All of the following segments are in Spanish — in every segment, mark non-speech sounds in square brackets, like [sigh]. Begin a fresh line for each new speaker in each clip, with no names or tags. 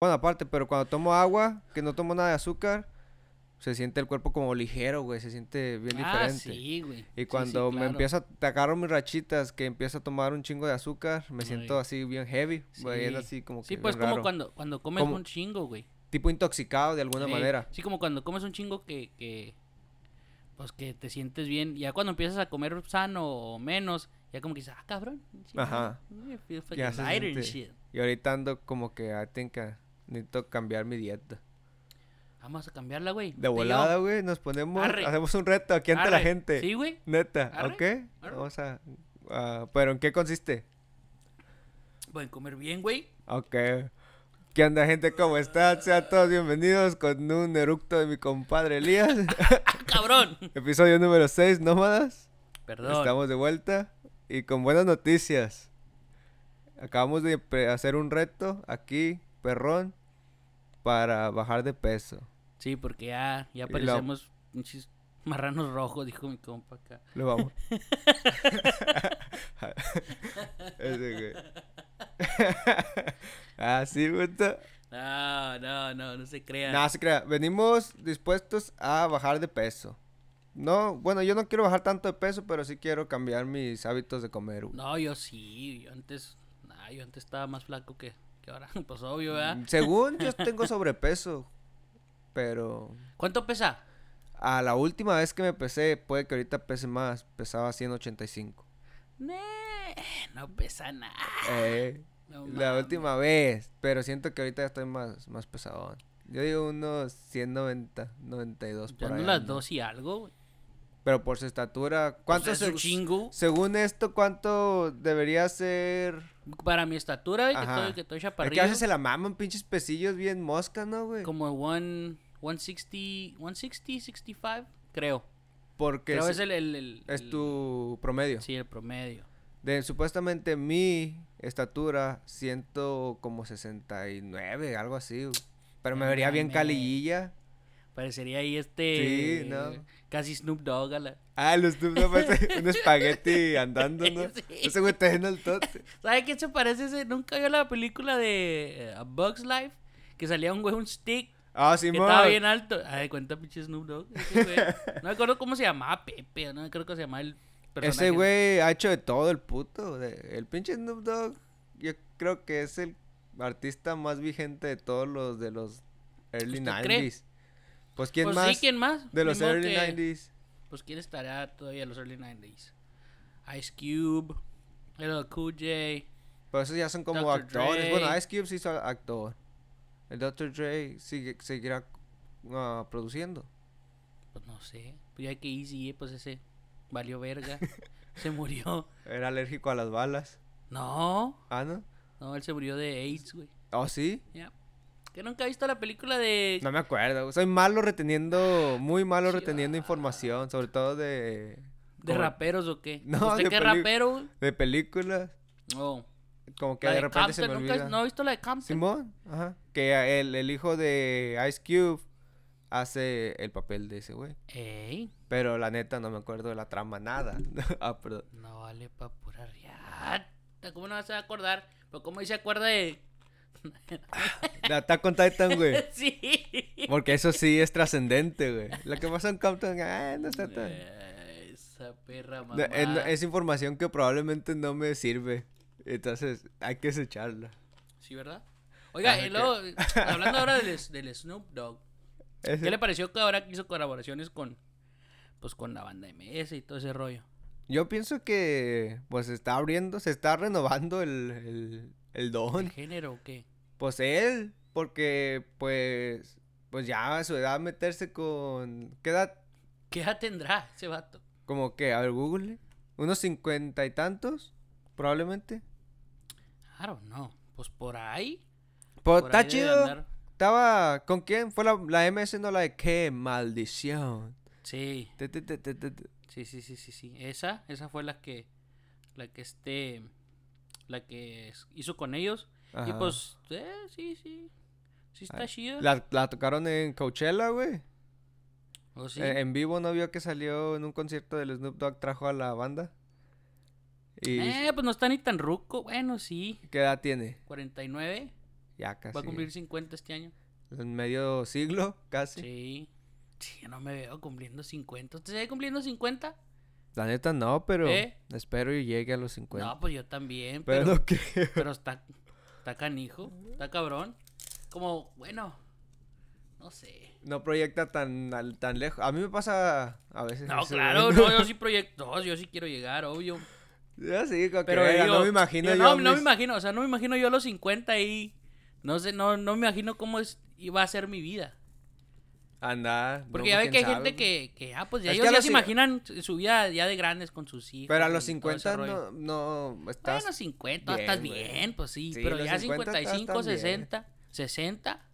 Bueno, aparte, pero cuando tomo agua, que no tomo nada de azúcar, se siente el cuerpo como ligero, güey. Se siente bien
Ah,
diferente.
sí, güey. Sí,
Y
sí,
cuando me
claro.
empieza, te agarro mis rachitas, que empiezo a tomar un chingo de azúcar, me siento
Ay.
así bien heavy, bien
Sí.
así como que
Sí, pues como
raro.
cuando, cuando comes
Como-
un chingo, güey.
Tipo intoxicado de alguna
Sí,
manera.
Sí, como cuando comes un chingo que, que, pues que te sientes bien. Ya cuando empiezas a comer sano o menos, ya como que dices, ah, cabrón. sí,
Ajá.
Shit.
Y ahorita ando como que, I think, uh, necesito cambiar mi dieta.
Vamos a cambiarla, güey.
De volada, güey, nos ponemos,
Arre.
hacemos un reto aquí ante la gente.
Sí, güey.
Neta,
Arre,
¿ok? Vamos a... ¿Pero en qué consiste?
Pueden comer bien, güey.
Ok. ¿Qué onda, gente? ¿Cómo están? Sean todos bienvenidos con un eructo de mi compadre Elías.
¡Ah, [laughs] cabrón! [laughs]
Episodio número 6, Nómadas.
Perdón.
Estamos de vuelta y con buenas noticias. Acabamos de hacer un reto aquí, perrón, para bajar de peso.
Sí, porque ya, ya
lo-
parecemos pinches marranos rojos, dijo mi compa acá.
Lo vamos. [laughs] Ah, sí, puto.
No, no, no, no se crean.
Nada, se crea. Venimos dispuestos a bajar de peso. No, bueno, yo no quiero bajar tanto de peso, pero sí quiero cambiar mis hábitos de comer. güey.
No, yo sí, yo antes, nah, yo antes estaba más flaco que, que ahora, [laughs] pues obvio, ¿verdad?
Según yo tengo sobrepeso, pero
¿Cuánto pesa?
a la última vez que me pesé, puede que ahorita pese más, pesaba 185.
Nee, no pesa nada.
Eh,
No
la última vez, pero siento que ahorita ya estoy más, más pesado. Yo digo unos 190, 92
Ya
por ahí.
las dos y algo, güey.
Pero por su estatura, ¿cuánto
Pues es un chingo.
Según esto, ¿cuánto debería ser?
Para mi estatura, que estoy, que estoy
Es que
chaparrillo.
a veces se la maman pinches pesillos bien mosca, ¿no, güey?
Como one, 160, 160, 65, creo.
Porque
Creo
es,
es el, el, el-
es
el-
tu promedio.
Sí, el promedio.
De supuestamente mi estatura, siento como 69, algo así. güey. Pero me vería bien calillilla.
Parecería ahí este...
Sí, no.
Casi Snoop Dogg a la...
Ah, los Snoop Dogg parece [laughs] un espagueti andando, ¿no? [laughs]
Sí.
Ese güey está en el tote.
¿Sabe quién se parece ese? ¿Nunca vio la película de A Bug's Life? Que salía un güey, un stick,
Ah,
que
Simón.
estaba bien alto. Ay, cuenta pinche Snoop Dogg. ese güey. [laughs] No me acuerdo cómo se llamaba Pepe, no me acuerdo cómo se llamaba el personaje.
Ese güey ha hecho de todo el puto. el pinche Snoop Dogg, yo creo que es el artista más vigente de todos los de los early
¿Usted
90s.
cree?
Pues quién
Pues
más
sí, ¿quién más?
de los early
que-
90s.
Pues quién estará todavía en los early 90s. Ice Cube, LL Cool J.
Pero esos ya son como
Dr.
actores.
Dre.
Bueno, Ice Cube sí es actor. El Dr. Dre sigue, seguirá ah, produciendo.
Pues no sé. Pues ya que Easy, pues ese valió verga. [laughs] se murió.
Era alérgico a las balas.
No,
Ah, ¿no?
no, él se murió de AIDS, güey.
¿Oh, sí?
Ya. ¿Que nunca ha visto la película de
No me acuerdo. Soy malo reteniendo, muy malo reteniendo información, sobre todo de,
¿De
como-
raperos o qué?
No,
¿Usted
de
qué rapero?
de películas.
Oh.
Como que
La
de
de
repente se me
Compton, ¿nunca
olvida.
¿No ha visto la de Compton?
Simón, ajá. Que el, el hijo de Ice Cube hace el papel de ese güey.
Ey,
Pero la neta no me acuerdo de la trama, nada. [laughs] ah, perdón.
no vale pa' pura riata. ¿Cómo no vas a acordar? Pero ¿cómo se acuerda de...?
De Attack on Titan, güey. [laughs]
sí.
Porque eso sí es trascendente, güey. Lo que pasa en Compton, ah, no está tan...
Eh, Esa perra
No,
mamá.
es, información que probablemente no me sirve. Entonces, hay que desecharla.
Sí, ¿verdad? Oiga,
Ah,
y luego, [laughs] hablando ahora del, del Snoop Dogg,
Ese-
¿qué le pareció que ahora hizo colaboraciones con, pues, con la banda MS y todo ese rollo?
Yo pienso que, pues, se está abriendo, se está renovando el, el, el
¿El
don.
género o qué?
Pues él, porque, pues, pues ya a su edad meterse con... ¿Qué edad?
¿Qué edad tendrá ese vato?
Como que, a ver, Google. Unos cincuenta y tantos, probablemente.
Don't know. Pues por ahí.
Pues está chido.
andar.
Estaba, ¿con quién? Fue la, la MS, no la de qué maldición.
Sí,
te.
Sí, sí, sí, sí, sí. Esa, esa fue la que, la que este, la que hizo con ellos. Y pues, eh, sí, sí. Sí está
Ay,
chido.
La, la tocaron en Coachella, güey.
¿O sí?
Eh, en vivo no vio que salió en un concierto del Snoop Dogg, trajo a la banda. ¿Y
Eh, pues no está ni tan ruco. Bueno, sí.
qué edad tiene?
49.
Ya casi.
Va a cumplir 50 este año.
En medio siglo, casi.
Sí. Sí, yo no me veo cumpliendo 50. ¿Usted se ve cumpliendo 50?
La neta no, pero
¿Eh?
espero y llegue a los 50.
No, pues yo también.
pero,
Pero,
no creo.
pero está, está canijo. Está cabrón. Como, bueno, no sé.
No proyecta tan, al- tan lejos. A mí me pasa a veces.
No, claro,
güey.
no, yo [laughs] sí proyecto, yo sí quiero llegar, obvio.
Yo sí, que
Pero digo,
no me imagino
yo
yo.
no, no me imagino, o sea, no me imagino yo a los 50 ahí. No sé, no, no me imagino cómo es, iba a ser mi vida.
Andar.
Porque
no,
ya ve que hay
sabe,
gente
güey.
que, que, ah, pues ya
Es
ellos ya se imaginan su vida ya de grandes con sus hijos.
Pero a los
todo ese
50
rollo.
no, no estás.
Bueno, 50,
bien,
estás bien, pues sí.
Sí,
pero ya
50 estás
55,
tan bien.
60, 60.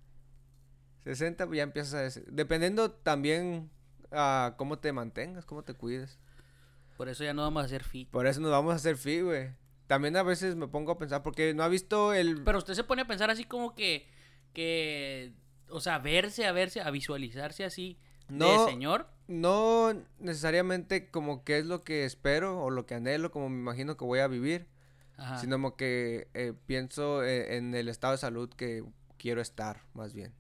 60 pues ya empiezas a... des- Dependiendo también a cómo te mantengas, cómo te cuides.
Por eso ya no vamos a hacer fit.
Por eso nos vamos a hacer fit, güey. También a veces me pongo a pensar, porque no ha visto el...
Pero usted se pone a pensar así como que, que, o sea, verse, a verse, a visualizarse así
No.
de señor.
No necesariamente como que es lo que espero o lo que anhelo, como me imagino que voy a vivir,
Ajá.
sino como que eh, pienso eh, en el estado de salud que quiero estar, más bien.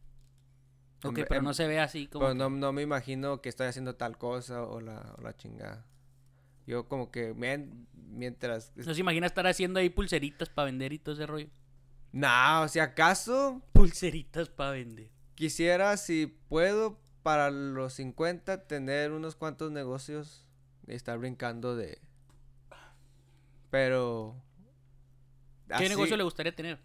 Ok,
en-
pero
en-
no se ve así como.
Pero
que-
no, no me imagino que estoy haciendo tal cosa o la, o la chingada. Yo como que mien- mientras...
No se imagina estar haciendo ahí pulseritas para vender y todo ese rollo.
No, si acaso
Pulseritas para vender.
Quisiera, si puedo, para los 50 tener unos cuantos negocios y estar brincando de... Pero...
¿Qué
así-
negocio le gustaría tener?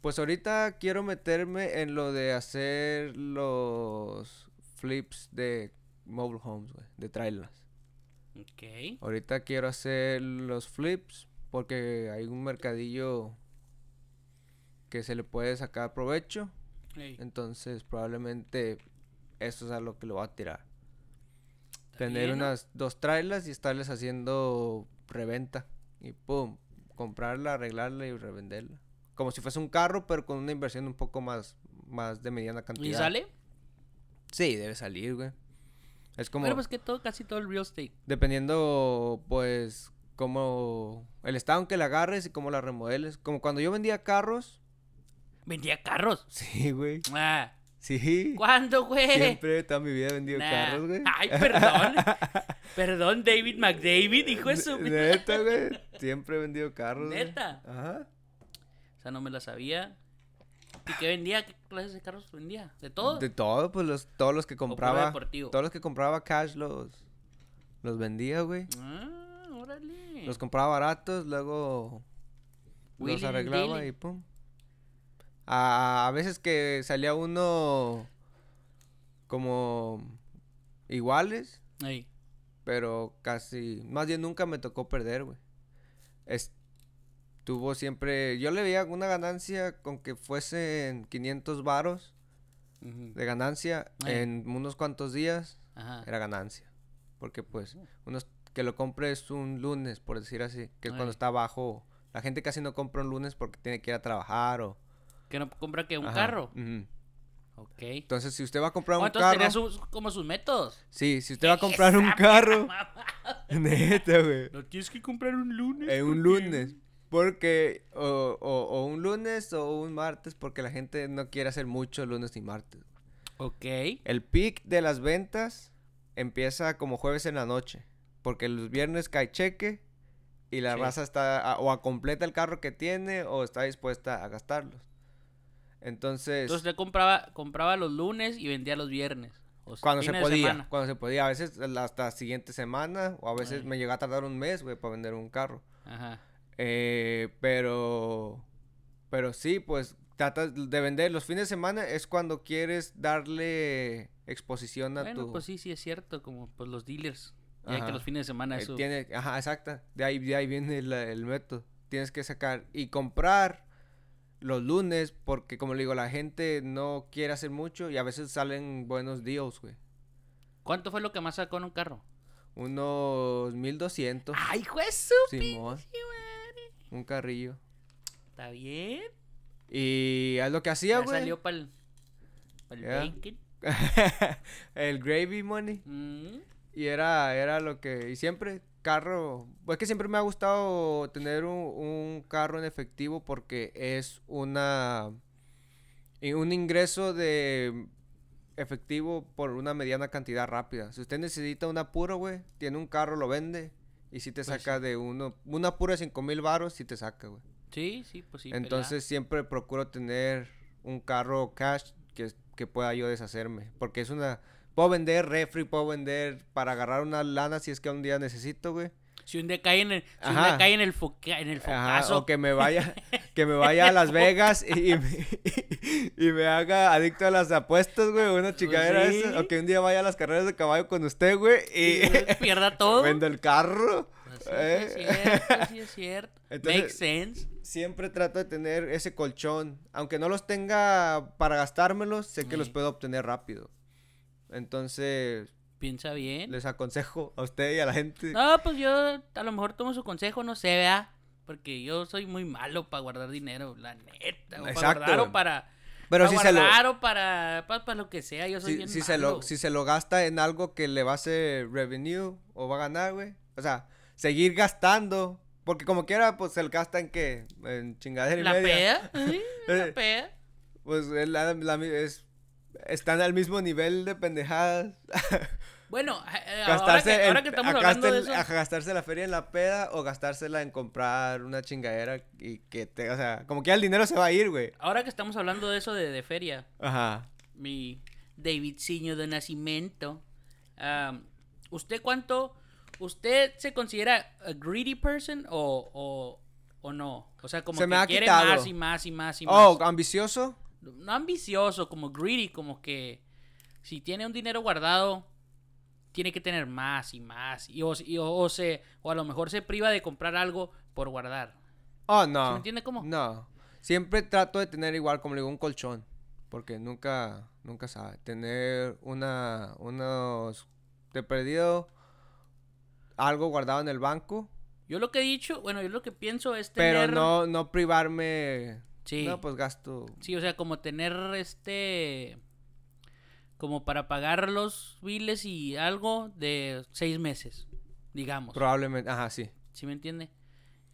Pues ahorita quiero meterme en lo de hacer los flips de mobile homes, güey, de trailers.
Ok.
Ahorita quiero hacer los flips porque hay un mercadillo que se le puede sacar provecho. Entonces probablemente eso es a lo que lo va a tirar. Tener
bien, ¿no?
unas dos trailers y estarles haciendo reventa. Y pum, comprarla, arreglarla y revenderla. Como si fuese un carro, pero con una inversión un poco más, más de mediana cantidad.
¿Y sale?
Sí, debe salir, güey. Es como...
Bueno, pues que todo, casi todo el real estate.
Dependiendo, pues, como el estado en que la agarres y cómo la remodeles. Como cuando yo vendía carros.
Vendía carros.
Sí, güey.
Ah,
Sí.
¿Cuándo, güey?
Siempre toda mi vida he vendido
Nah.
carros, güey.
Ay, perdón. [laughs] perdón, David McDavid, hijo de su...
Neta, güey. Siempre he vendido carros. güey.
¿Neta?
Ajá.
O sea, no me la sabía. ¿Y qué vendía? ¿Qué clases de carros vendía? ¿De todo?
De todo, pues los, todos los que compraba.
deportivo?
Todos los que compraba cash los, los vendía, güey.
Ah, órale.
Los compraba baratos, luego
Willy
los arreglaba
Dilly.
y pum. A, a veces que salía uno como iguales, pero casi, más bien nunca me tocó perder, güey. Estuvo siempre, yo le veía una ganancia con que fuesen 500 varos de ganancia en unos cuantos días,
Ajá.
era ganancia. Porque pues, unos que lo compres un lunes, por decir así, que es cuando está abajo. La gente casi no compra un lunes porque tiene que ir a trabajar o...
¿Que no compra que un
Ajá,
carro? Ok.
Entonces, si usted va a comprar
Oh,
un
entonces
carro...
tenía sus, como sus métodos.
Sí, si usted va a comprar un [laughs] carro... [laughs] Neta, güey.
No tienes que comprar un lunes.
En un lunes. Porque... O, o- o un lunes o un martes porque la gente no quiere hacer mucho lunes ni martes.
Ok.
El peak de las ventas empieza como jueves en la noche. Porque los viernes cae cheque y la
Sí.
raza está a- o a completa el carro que tiene o está dispuesta a gastarlos. Entonces,
Entonces usted compraba, compraba los lunes y vendía los viernes. O sea,
cuando se podía, cuando se podía, a veces hasta siguiente semana o a veces
Ay.
me llegó a tardar un mes, güey, para vender un carro.
Ajá.
Eh, pero, pero sí, pues tratas de vender los fines de semana es cuando quieres darle exposición a
Bueno,
tu...
pues sí, sí es cierto, como pues los dealers. Ya
Ajá.
que los fines de semana
Eh,
eso.
tiene, ajá, exacta. De ahí, de ahí viene la- el método. Tienes que sacar y comprar los lunes porque, como le digo, la gente no quiere hacer mucho y a veces salen buenos deals, güey.
¿Cuánto fue lo que más sacó en un carro?
Unos 1200.
¡Ay, juez
Simón, un carrillo.
¿Está bien?
Y es lo que hacía,
Ya
güey.
salió para el, el
el gravy money.
Mm,
Y era, era lo que. Y siempre, carro. Pues que siempre me ha gustado tener un, un carro en efectivo porque es una. un ingreso de efectivo por una mediana cantidad rápida. Si usted necesita un apuro, güey, tiene un carro, lo vende y si te
Pues
saca de uno, un apuro de cinco mil baros, si te saca, güey.
Sí, sí, pues sí.
Entonces siempre procuro tener un carro cash que, que pueda yo deshacerme. Porque es una... Puedo vender refri, puedo vender para agarrar una lana si es que un día necesito, güey.
Si un día cae en el, si un día cae en el, foca- en el
Ajá,
focazo.
o que me vaya, [laughs] que me vaya a Las Vegas y, y me, y me haga adicto a las apuestas, güey, una chingadera
sí.
esa. O que un día vaya a las carreras de caballo con usted, güey, y
y pierda [laughs] todo.
vendo el carro.
Pues sí,
¿eh?
es cierto, sí es cierto. [laughs]
Entonces-
Makes sense.
Siempre trato de tener ese colchón. Aunque no los tenga para gastármelos, sé que los puedo obtener rápido. Entonces,
Piensa bien.
les aconsejo a usted y a la gente.
No, pues yo a lo mejor tomo su consejo, no sé, vea. Porque yo soy muy malo para guardar dinero, la neta. O para guardar o para.
Pero
para
si se lo,
o para, para, para lo que sea, yo soy
si,
bien
si se lo,
malo.
si se lo gasta en algo que le va a hacer revenue o va a ganar, güey. O sea, seguir gastando. Porque como quiera, pues se lo gasta en qué? En chingadera y
La
media.
peda, [laughs] sí, la peda.
Pues es la- la es- están al mismo nivel de pendejadas. [laughs]
Bueno, eh, ahora
gastarse
que, ahora que estamos hablando de eso.
a gastarse la feria en la peda o gastársela en comprar una chingadera y que te, o sea, como que el dinero se va a ir, güey.
Ahora que estamos hablando de eso de, de feria,
Ajá.
mi David Ciño de Nacimiento. ¿Usted cuánto? ¿Usted se considera a greedy person o, o, o no? O sea, como
Se
que
me ha
quiere
quitado.
más y más y más y más.
Oh, ambicioso.
No ambicioso, como greedy, como que si tiene un dinero guardado, tiene que tener más y más. Y o, y o- o se, o a lo mejor se priva de comprar algo por guardar.
Oh, no.
¿Sí me entiende cómo?
No. Siempre trato de tener igual, como le digo, un colchón. Porque nunca, nunca sabe. Tener una, unos, de perdido, algo guardado en el banco.
Yo lo que he dicho, bueno, yo lo que pienso es
Pero
tener...
no, no privarme.
Sí.
No, pues gasto.
Sí, o sea, como tener este. Como para pagar los biles y algo de seis meses, digamos.
Probablemente. Ajá, sí.
¿Sí me entiende?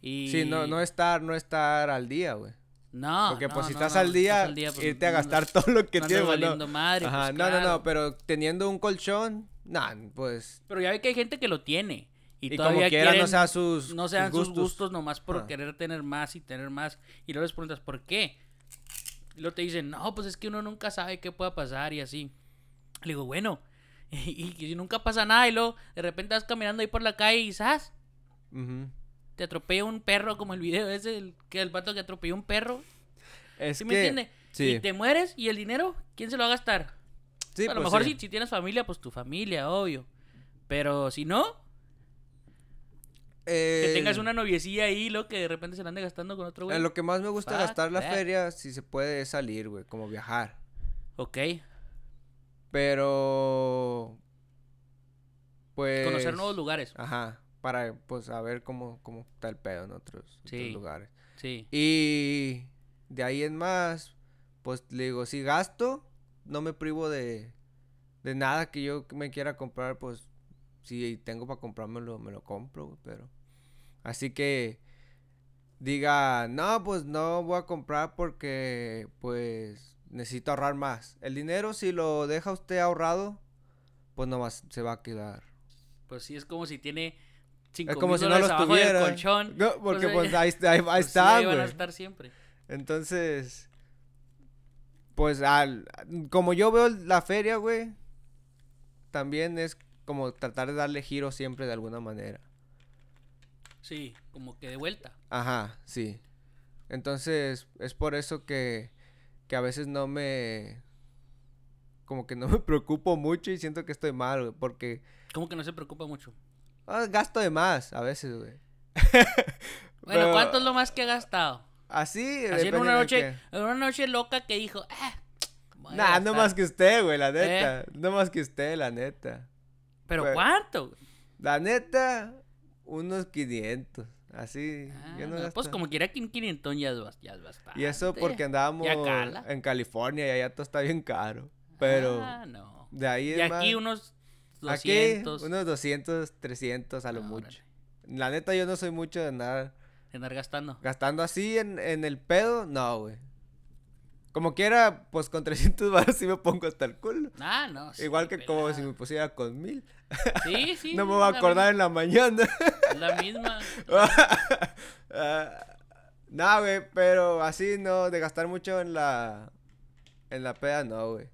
Y...
Sí, no, no estar, no estar al día, güey.
No,
Porque
no,
pues si
no,
estás,
no,
al día,
al día, pues,
irte a gastar todo lo que tienes,
valiendo madre,
Ajá,
pues,
no, no, no, pero teniendo un colchón, nah, pues.
Pero ya ve que hay gente que lo tiene. Y,
Y,
todavía
como quiera,
quieren,
no sean sus,
no sean sus gustos,
gustos.
nomás por
Ah.
querer tener más y tener más. Y luego les preguntas, ¿por qué? Y luego te dicen, no, pues es que uno nunca sabe qué pueda pasar y así. Le digo, bueno, [laughs] y, y nunca pasa nada y luego de repente vas caminando ahí por la calle y ¿sabes?
Ujú.
Te atropella un perro como el video ese, el, que el pato que atropelló un perro.
Es
¿Sí
que,
me entiende?
Sí.
Y te mueres y el dinero, ¿quién se lo va a gastar?
Sí,
a lo
pues
mejor
sí.
si, si tienes familia, pues tu familia, obvio. Pero si no, que
Eh,
tengas una noviecilla ahí, lo que de repente se la ande gastando con otro güey.
En lo que más me gusta
Fuck
gastar la
that.
feria, si se puede, es salir, güey, como viajar.
Ok.
Pero. Pues.
Conocer nuevos lugares.
Ajá. Para, pues, saber cómo, cómo está el pedo en otros, otros lugares.
Sí.
Y de ahí en más, pues le digo, si gasto, no me privo de, de nada que yo me quiera comprar, pues si tengo para comprármelo, me lo compro, pero... Así que diga, no, pues no voy a comprar porque pues necesito ahorrar más. El dinero si lo deja usted ahorrado, pues nomás se va a quedar.
Pues sí, es como si tiene cinco
Es como si no los tuviera.
colchón.
No, porque
pues,
pues ahí, ahí, ahí [laughs]
pues sí,
está,
ahí van a estar siempre.
Entonces, pues al, como yo veo la feria, güey, también es como tratar de darle giro siempre de alguna manera.
Sí, como que de vuelta.
Ajá, sí. Entonces, es por eso que, que a veces no me... Como que no me [laughs] preocupo mucho y siento que estoy mal, güey, porque
Como que no se preocupa mucho.
ah, gasto de más a veces, güey. [laughs]
Bueno,
Pero
¿cuánto es lo más que ha gastado?
Así,
Así en una noche, en una noche loca que dijo, ah, [tsk]
Nah, no
gastar".
más que usted, güey, la
¿Eh?
neta. No más que usted, la neta.
¿Pero cuánto?
La neta, unos 500. Así.
Ah,
yo no
no, pues como quiera que en 500 ya es, ya es bastante.
Y eso porque andábamos en California y allá todo está bien caro. Pero
Ah, no.
de ahí
Y
en
aquí
más-
unos
aquí
200.
unos 200, 300 a lo mucho.
órale.
La neta, yo no soy mucho de andar
de andar gastando.
gastando así en, en el pedo. No, güey. Como quiera, pues con 300 [laughs] baros sí me pongo hasta el culo.
Ah, no. sí,
Igual que como si me pusiera con mil.
Sí, [laughs] sí.
no me voy a acordar en la mañana.
la misma. [laughs]
Ah, no, güey, pero así no, de gastar mucho en la. En la peda, no, güey.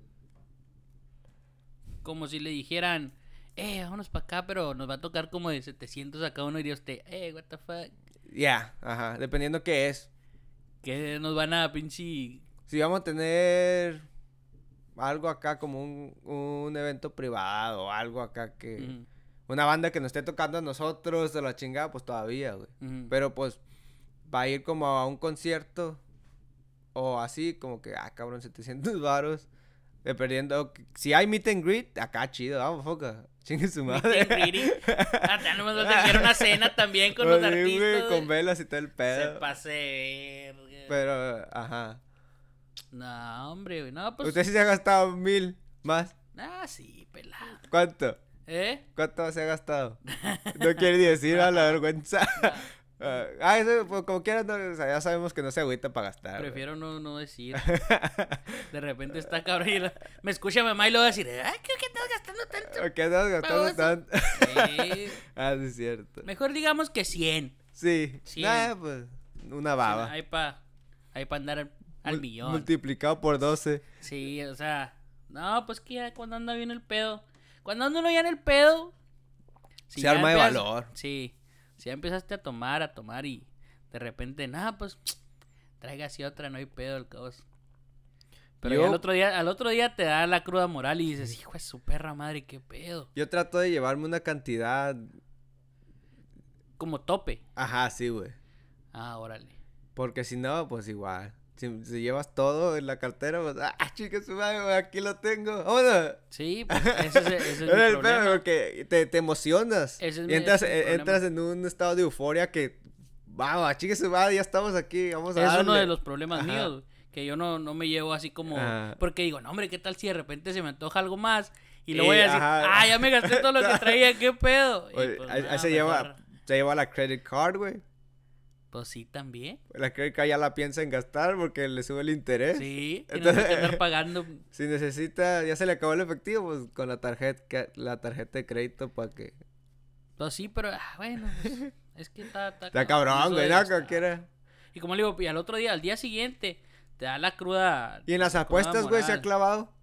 Como si le dijeran, eh, vámonos para acá, pero nos va a tocar como de 700 a cada uno. Y diría usted, eh, what the fuck.
Ya, ajá, dependiendo qué es.
Que nos van a pinche.
Si vamos a tener algo acá como un, un evento privado, algo acá que...
Ujú,
Una banda que nos esté tocando a nosotros de la chingada, pues todavía, güey.
ujú.
Pero pues, va a ir como a un concierto o así, como que, ah, cabrón, 700 varos. Dependiendo, si hay meet and greet, acá chido, vamos, foca. Chingue su
Meet
madre.
and greeting. [laughs] Ah, ya no me va a hacer una cena también con los
Pues sí, güey,
artistas.
con
güey.
velas y todo el
Se
pedo.
pase de verga.
Pero, ajá.
No, hombre, güey. No, pues.
Usted sí se ha gastado mil más.
Ah, sí, pelado.
¿Cuánto?
¿Eh?
¿Cuánto se ha gastado? [laughs] No quiere decir a la vergüenza. [laughs] Ah, ah, eso, pues, como quieras, no, o sea, ya sabemos que no se agüita para gastar.
Prefiero no, no decir. [laughs] De repente está cabrón y la- me escucha mamá y luego va a decir, ay, creo que estás gastando tanto.
¿Qué andas gastando tanto?
Eh,
ah, sí, es cierto.
mejor digamos que 100.
Sí.
Sí.
Nah, pues, una baba.
Hay para hay pa andar al, millón.
Multiplicado por 12.
Sí, o sea, no, pues que ya cuando anda bien el pedo. Cuando anda uno ya en el pedo. si
Se arma de
empiezas-
valor.
Sí, si ya empezaste a tomar, a tomar y de repente, nada, pues [tsk] traiga así otra, no hay pedo el caos. Pero
Yo-
al otro día, al otro día te da la cruda moral y dices, hijo de su perra madre, qué pedo.
Yo trato de llevarme una cantidad.
Como tope.
Ajá, sí, güey.
Ah, órale.
Porque si no, pues igual. Si, si llevas todo en la cartera, pues, ah, [laughs] chica, su madre, aquí lo tengo. Vámonos.
Sí, pues ese es, ese es mi [laughs] problema.
porque te, te emocionas.
Ese es
y entras,
ese es mi
eh, entras en un estado de euforia que, vamos, chica, su madre, ya estamos aquí, vamos a
Es uno
darle".
de los problemas
Ajá.
míos, que yo no, no me llevo así como...
Ajá.
Porque digo, no, hombre, ¿qué tal si de repente se me antoja algo más? Y luego voy a decir,
ajá.
ah, ya me gasté todo lo que [laughs] traía, ¿qué pedo? Y pues,
ahí- ahí se, lleva, se lleva la credit card, güey.
Pues sí, también.
La credit card ya la piensa en gastar porque le sube el interés.
Sí,
Entonces-
andar [laughs] pagando.
Si necesita, ya se le acabó el efectivo, pues con la tarjeta, la tarjeta de crédito para que...
Pues sí, pero ah, bueno, pues, [laughs] es que está... Está,
Está
cabrón
güey, no, cualquiera.
Y como le digo, y al otro día, al día siguiente, te da la cruda...
Y en las apuestas, güey, se ha clavado.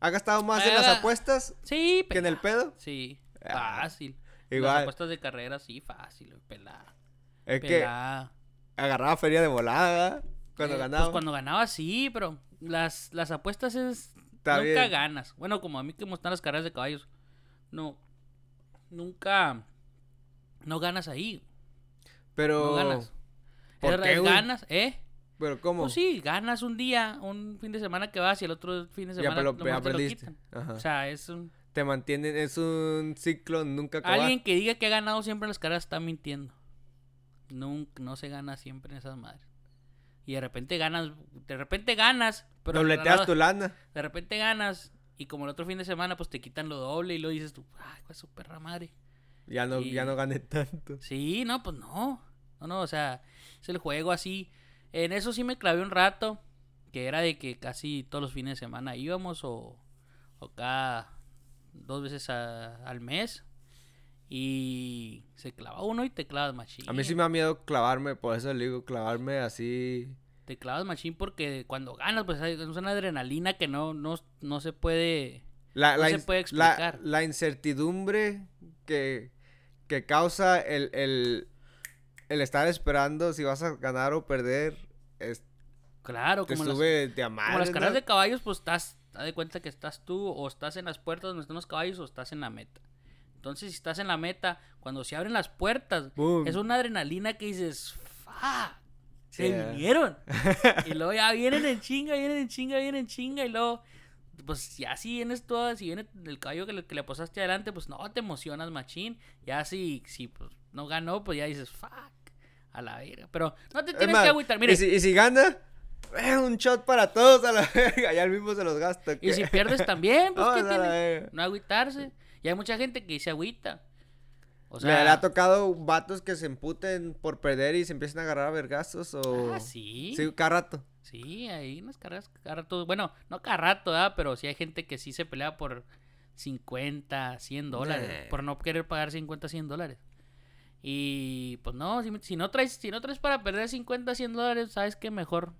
¿Ha gastado más en las
Ah,
apuestas
Sí,
que en el pedo?
Sí,
Ah,
fácil. Las
Igual,
apuestas de carrera, sí, fácil, pelada.
Es que agarraba feria de volada cuando
Eh,
ganaba.
Pues cuando ganaba sí, pero las, las apuestas es...
Está
nunca
bien.
ganas. Bueno, como a mí que me gustan las carreras de caballos. No. Nunca... No ganas ahí.
Pero,
No ganas. ganas, ¿eh?
pero ¿cómo?
Pues sí, ganas un día, un fin de semana que vas y el otro fin de
ya,
semana
pero,
nomás
ya
te lo quitan.
Ajá.
O sea, es un...
Te mantienen, es un ciclo nunca acabar.
Alguien que diga que ha ganado siempre las carreras está mintiendo. Nunca, no se gana siempre en esas madres. Y de repente ganas, de repente ganas, pero
Dobleteas tu lana.
de repente ganas y como el otro fin de semana pues te quitan lo doble y lo dices tú, ay, pues su perra madre.
Ya no,
Y-
ya no gané tanto.
Sí, no, pues no. No, no, o sea, es el juego así. En eso sí me clavé un rato, que era de que casi todos los fines de semana íbamos o, o cada dos veces a- al mes. Y se clava uno y te clavas machín.
A mí sí me da miedo clavarme, por eso le digo clavarme así.
Te clavas machín porque cuando ganas, pues es una adrenalina que no, no, no se puede...
La,
No
la
se puede explicar.
La, incertidumbre que, que causa el, el, el estar esperando si vas a ganar o perder es,
Claro,
te
como las,
sube de a
como las carreras
¿no?
de caballos, pues estás, haz de cuenta que estás tú o estás en las puertas donde están los caballos o estás en la meta. Entonces, si estás en la meta, cuando se abren las puertas,
Boom.
es una adrenalina que dices, ¡fuck! Se
Yeah.
vinieron. [laughs] y luego ya vienen en chinga, vienen en chinga, vienen en chinga. Y luego, pues ya si vienes todas, si viene el caballo que le, que le posaste adelante, pues no, te emocionas machín. Ya si, si pues, no ganó, pues ya dices, fuck, a la verga. Pero no te
Es
tienes que agüitar. Mire,
y, si, y si gana, eh, un shot para todos a la [laughs] verga. Ya el mismo se los gasta.
y
¿qué?
si pierdes también, pues [laughs] ¿qué tiene? No agüitarse. Y hay mucha gente que dice agüita. O
Le-
sea,
le, ha tocado vatos que se emputen por perder y se empiezan a agarrar a vergazos o...
ah, sí.
Sí, cada rato.
Sí, hay unas carreras cada rato. Bueno, no cada rato, ¿verdad? Pero sí hay gente que sí se pelea por 50, 100 dólares. Por no querer pagar 50, 100 dólares. Y pues no, si, si no traes, si no traes para perder 50, 100 dólares, sabes que mejor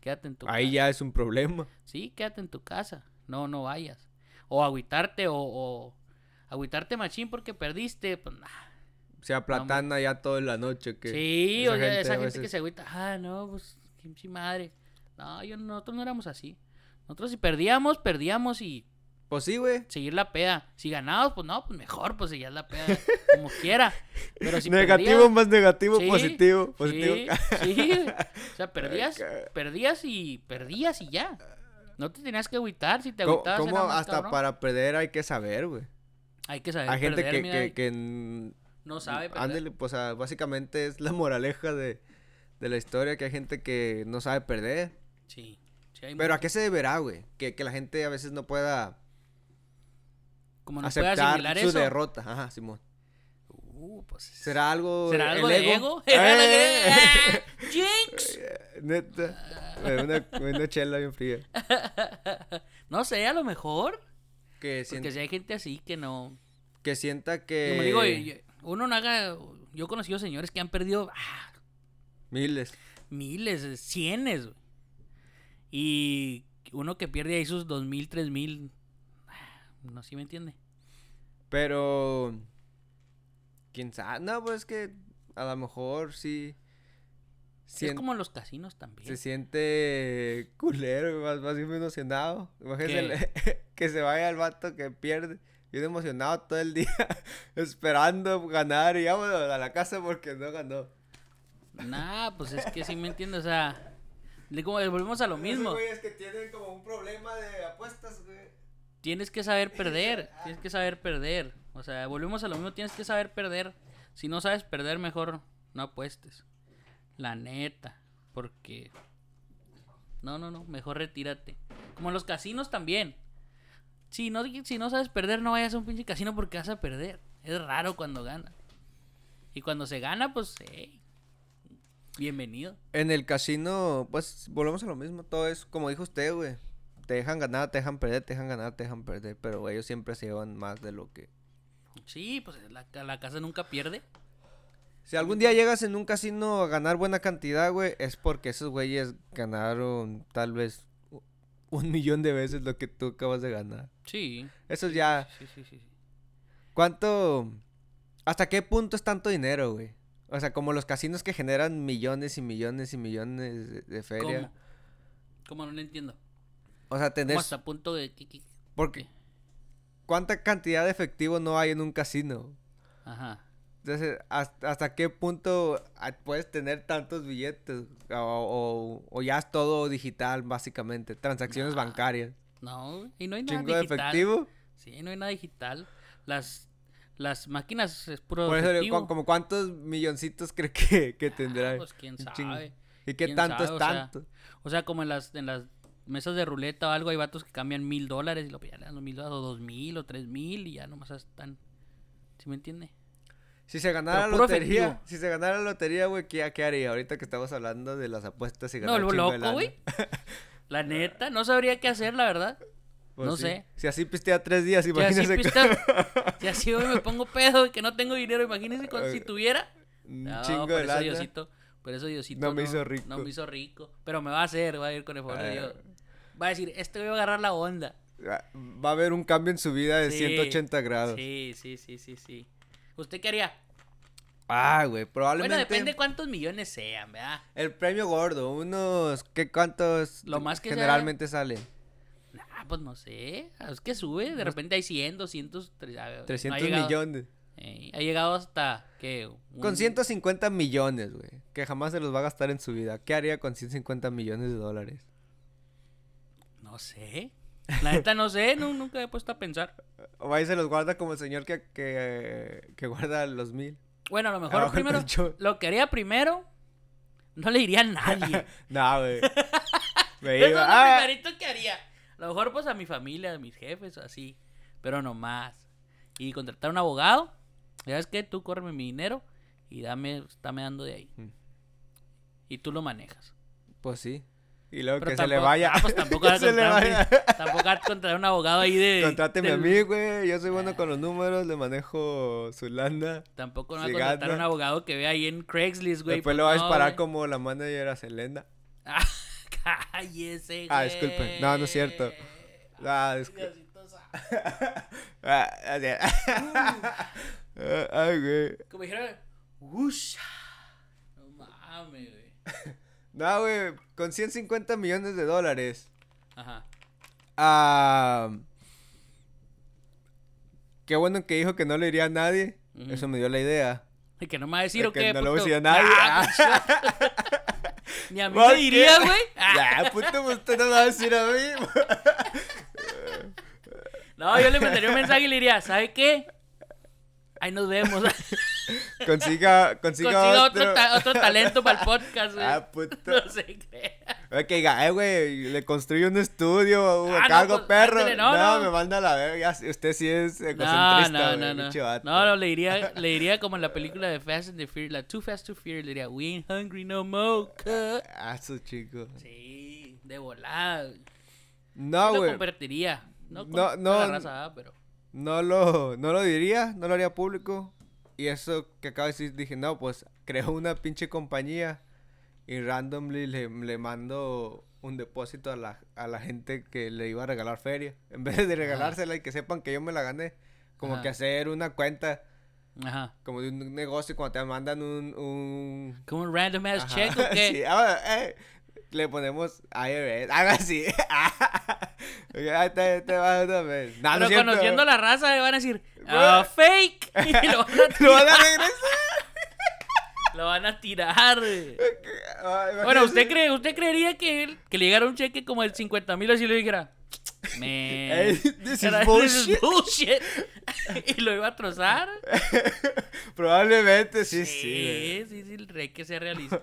quédate en tu
Ahí
casa.
ya es un problema.
Sí, quédate en tu casa. No, no vayas. O agüitarte o, o agüitarte machín porque perdiste. Pues nah.
O sea, platana ya toda la noche. Que
Sí,
esa
o sea,
gente
esa gente que se agüita, ah, no, pues, pinche madre. No, yo, nosotros no éramos así. Nosotros si perdíamos, perdíamos y
Pues sí, güey.
seguir la peda. Si ganábamos, pues no, pues mejor, pues seguías la peda [laughs] como quiera. Pero si
negativo
perdías-
más negativo,
Sí,
positivo. Positivo.
Sí, sí. [laughs] O sea, perdías, perdías y perdías y ya. No te tenías que agüitar, si te
¿Cómo,
agüitabas
cómo
más
hasta
cabrón.
para perder hay que saber, güey?
Hay que saber
Hay gente
perder,
que,
mira,
que, que
no sabe perder.
Ándale, pues o sea, básicamente es la moraleja de, de la historia, que hay gente que no sabe perder.
Sí. sí, hay
Pero ¿a
mucho-
qué se deberá, güey? Que, que la gente a veces no pueda
Como no puede
aceptar
asimilar
su
eso.
derrota. Ajá, Simón.
Uh, pues
¿Será algo
¿Será
el
algo de ego? [laughs]
¡Eh! [laughs]
¡Jinx! [laughs]
Neta. Una, una chela bien fría.
No sé, a lo mejor.
Que,
Porque
sien-
si hay gente así que no.
que sienta que...
Como digo, uno no haga. Yo he conocido señores que han perdido ah,
Miles.
miles, cienes. Y uno que pierde ahí sus dos mil, tres mil. ah, No sé si me entiende.
Pero... ¿Quién sabe? No, pues es que a lo mejor sí...
Es
sien-
como en los casinos también.
Se siente culero, más, más emocionado. Imagínese que se vaya el vato que pierde. Bien emocionado todo el día, [laughs] esperando ganar y vámonos a la casa porque no ganó.
Nah, pues es que sí me entiende. O sea, le- como volvemos a lo mismo.
güeyes que tienen como un problema de apuestas, güey.
Tienes que saber [laughs] perder. Tienes que saber perder. O sea, volvemos a lo mismo. Tienes que saber perder. Si no sabes perder, mejor no apuestes. La neta. Porque. No, no, no. Mejor retírate. Como en los casinos también. Si no, si no sabes perder, no vayas a un pinche casino porque vas a perder. Es raro cuando gana. Y cuando se gana, pues, hey, bienvenido.
En el casino, pues volvemos a lo mismo. Todo es como dijo usted, güey. Te dejan ganar, te dejan perder, te dejan ganar, te dejan perder. Pero ellos siempre se llevan más de lo que.
Sí, pues la, la casa nunca pierde.
Si algún día llegas en un casino a ganar buena cantidad, güey, es porque esos güeyes ganaron tal vez un millón de veces lo que tú acabas de ganar.
Sí.
Eso ya.
Sí, sí, sí. sí.
¿Cuánto. ¿Hasta qué punto es tanto dinero, güey? O sea, como los casinos que generan millones y millones y millones de, de feria.
¿Cómo? ¿Cómo no lo entiendo?
O sea, tenés.
hasta punto de... que- que-
Porque. ¿Cuánta cantidad de efectivo no hay en un casino?
Ajá.
Entonces, ¿hasta, hasta qué punto ah, puedes tener tantos billetes? O, o- o ya es todo digital, básicamente. Transacciones
Nah.
bancarias.
No, y no hay nada
Chingo de
digital.
efectivo.
Sí, no hay nada digital. Las, las máquinas es puro
Por eso, como cuántos milloncitos cree que, que
Ah,
tendrá.
pues quién sabe.
¿Y qué tanto
sabe,
es
o sea,
tanto?
O sea, como en las, en las mesas de ruleta o algo, hay vatos que cambian mil dólares y lo le dan los mil dólares, o dos mil, o tres mil, y ya nomás están. ¿Sí me entiende?
Si se ganara la lotería,
efectivo.
si se ganara la lotería, güey, ¿qué, ¿qué haría? Ahorita que estamos hablando de las apuestas y
No,
ganar
lo
chingo de
loco, güey. [laughs] La neta, no sabría qué hacer, la verdad.
Pues
no
sí.
sé.
Si así pistea tres días,
Si así,
imagínese.
pista- [laughs] si así hoy me pongo pedo y que no tengo dinero, imagínense con- si [laughs] tuviera. No,
chingo
por
de
eso. Diosito, por eso Diosito
No me hizo rico.
No me hizo rico, pero me va a hacer, va a ir con el favor de
Ah.
Dios. Va a decir, este voy a agarrar la onda.
Ah, Va a haber un cambio en su vida de
Sí,
180 grados.
Sí, sí, sí, sí, sí. ¿Usted qué haría?
Ah, güey, probablemente.
Bueno, depende cuántos millones sean, ¿verdad?
El premio gordo, unos. ¿Qué cuántos
Lo más que sea-
generalmente salen?
Nah, pues no sé. Es que sube, de repente hay 100, 200, tre- ah, no
300
ha llegado-
millones.
eh, ha llegado hasta, ¿qué?
Con
Un-
150 millones, güey. Que jamás se los va a gastar en su vida. ¿Qué haría con 150 millones de dólares?
No sé. La neta no sé, no, nunca he puesto a pensar.
O ahí se los guarda como el señor que, que, que guarda los mil.
Bueno, a lo mejor
Abajo del
primero, lo que haría primero, no le diría a nadie. [laughs]
No, güey. [laughs] Me
Eso es lo
¡Ah!
primerito que haría. A lo mejor pues a mi familia, a mis jefes así. Pero no más. Y contratar un abogado. ¿Sabes qué? Tú córreme mi dinero y dame, dame dando de ahí.
Mm.
Y tú lo manejas.
Pues sí. Y luego
Pero
que se le vaya.
ah, pues tampoco [laughs] a
se le vaya.
Tampoco a contratar un abogado ahí de.
Contráteme a mí, güey. Yo soy bueno con los números, le manejo su lana.
Tampoco no va a contratar
gana.
un abogado que vea ahí en Craigslist, güey.
Después
pues
lo va a disparar
güey.
como la manager a Selena.
Ah, [laughs] cállese,
Ah, disculpe. No, no es cierto. Ah, disculpe. Ah, así. [laughs] Ah, Ay, güey.
Como dijeron, ¡Ush! No mames, güey.
No, güey. Con 150 millones de dólares.
Ajá.
Ah, qué bueno que dijo que no le iría a nadie. Eso me dio la idea.
¿Y que no me va a decir
De
o
que
qué?
no le voy a decir a nadie.
Ah, [laughs] [laughs] Ni a mí
¿Por
me diría, güey. Ah, [laughs]
Ya, puto, pues, usted no me va a decir a mí.
No, yo le mandaría un mensaje y le diría, ¿sabe qué? Ahí nos vemos.
Consiga, consiga,
Consiga
otro.
otro, ta- otro talento para el podcast, güey. [laughs]
Ah, puto.
No se crea.
Ok, diga, eh, güey, le construye un estudio o
Ah, no, pues,
perro.
ándale,
no,
no, no.
me manda a la verga. Usted sí es
No,
egocentrista,
no,
güey,
no, no.
pinche vato.
No, no, le diría, [laughs] le diría como en la película de Fast and the Furious, la Too Fast to Fear, le diría, we ain't hungry no more. cut".
Ah, su chico.
Sí, de volada. güey.
No,
Sí lo
güey.
convertiría. No, con
No, no.
la raza, ah, pero.
No lo, no lo diría, no lo haría público. Y eso que acabo de decir, dije, no, pues creo una pinche compañía y randomly le, le mando un depósito a la, a la gente que le iba a regalar feria. [laughs] En vez de regalársela y que sepan que yo me la gané. Como
Ajá.
que hacer una cuenta,
Ajá.
como de un negocio cuando te mandan un... un...
Como un random ass check o [laughs] qué.
sí, ah, eh, le ponemos IRS, algo así. [laughs] Te, te va una vez. No,
Pero conociendo la raza, le van a decir, ah, fake. [laughs] Y lo van a [laughs]
Lo van a
tirar.
regresar.
Lo van a tirar. Bueno. ¿usted cree, usted creería que, él- que le llegara un cheque como de 50 mil así le dijera, man,
this is
era-
bullshit."
bullshit"? y lo iba a trozar.
Probablemente sí, sí.
sí, sí, sí, el rey que sea realista.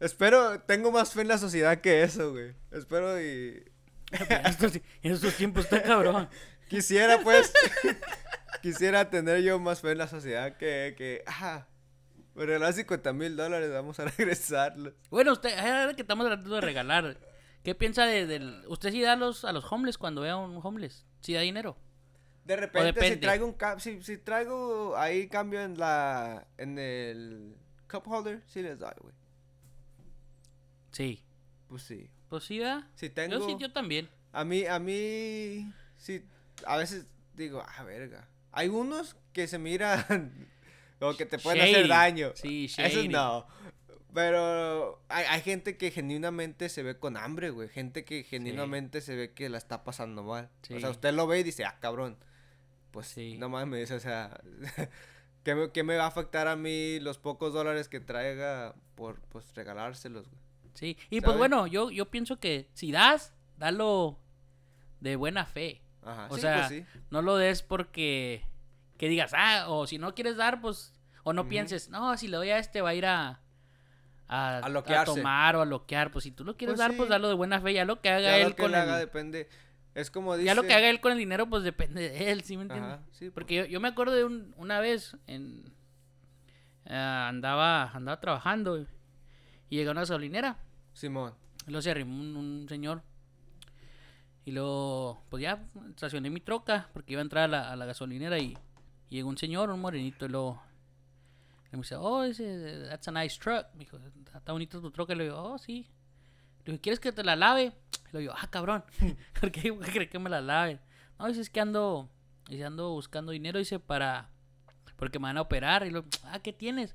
Espero, tengo más fe en la sociedad que eso, güey. Espero y
en estos, tiempos está cabrón. [laughs]
quisiera, pues, [laughs] quisiera tener yo más fe en la sociedad que, que, ah, me regalas 50 mil dólares, vamos a [laughs] regresarlos.
Bueno, usted, ahora que estamos tratando de regalar, ¿qué piensa de, del... ¿Usted sí da a los, a los homeless cuando vea a un homeless? ¿Sí da dinero?
De repente, si traigo un si, si traigo ahí cambio en la, en el cup holder, sí les doy, güey.
Sí.
Pues sí.
Pues sí, da.
Si tengo...
Yo sí, yo también.
A mí, a mí, sí, a veces digo, ah, verga. Hay unos que se miran [laughs] o que te pueden hacer daño.
Sí,
Eso no. Pero hay, hay gente que genuinamente se ve con hambre, güey. Gente que genuinamente se ve que la está pasando mal. O sea, usted lo ve y dice, ah, cabrón. Pues
Sí.
no mames, o sea, [laughs] ¿qué me, qué me va a afectar a mí los pocos dólares que traiga por, pues, regalárselos, güey?
Sí. Y pues bueno, yo, yo pienso que si das, dalo de buena fe.
Ajá,
O
sí,
sea,
pues sí.
no lo des porque que digas, ah, o si no quieres dar, pues, o no pienses, no, si le doy a este va a ir a, a,
A loquearse.
tomar o a loquear. Pues si tú lo quieres
Pues
dar,
sí.
pues dalo de buena fe. Ya lo que haga
Ya
él
lo que
con
le
el,
haga depende. Es como dice.
ya lo que haga él con el dinero, pues depende de él, ¿sí me entiendes?
Ajá, sí,
Porque yo, yo me acuerdo de un- una vez en ah, andaba andaba trabajando y llegó a una gasolinera.
Simón.
y luego se arrimó un, un señor. Y luego pues ya estacioné mi troca porque iba a entrar a la, a la gasolinera y, y llegó un señor un morenito y luego y me dice oh ese, that's a nice truck me dijo está bonito tu troca y le digo oh sí le digo ¿quieres que te la lave? le digo ah cabrón [laughs] ¿por qué ¿por qué crees que me la lave? no dice es que ando dice ando buscando dinero dice para porque me van a operar y luego ah ¿qué tienes?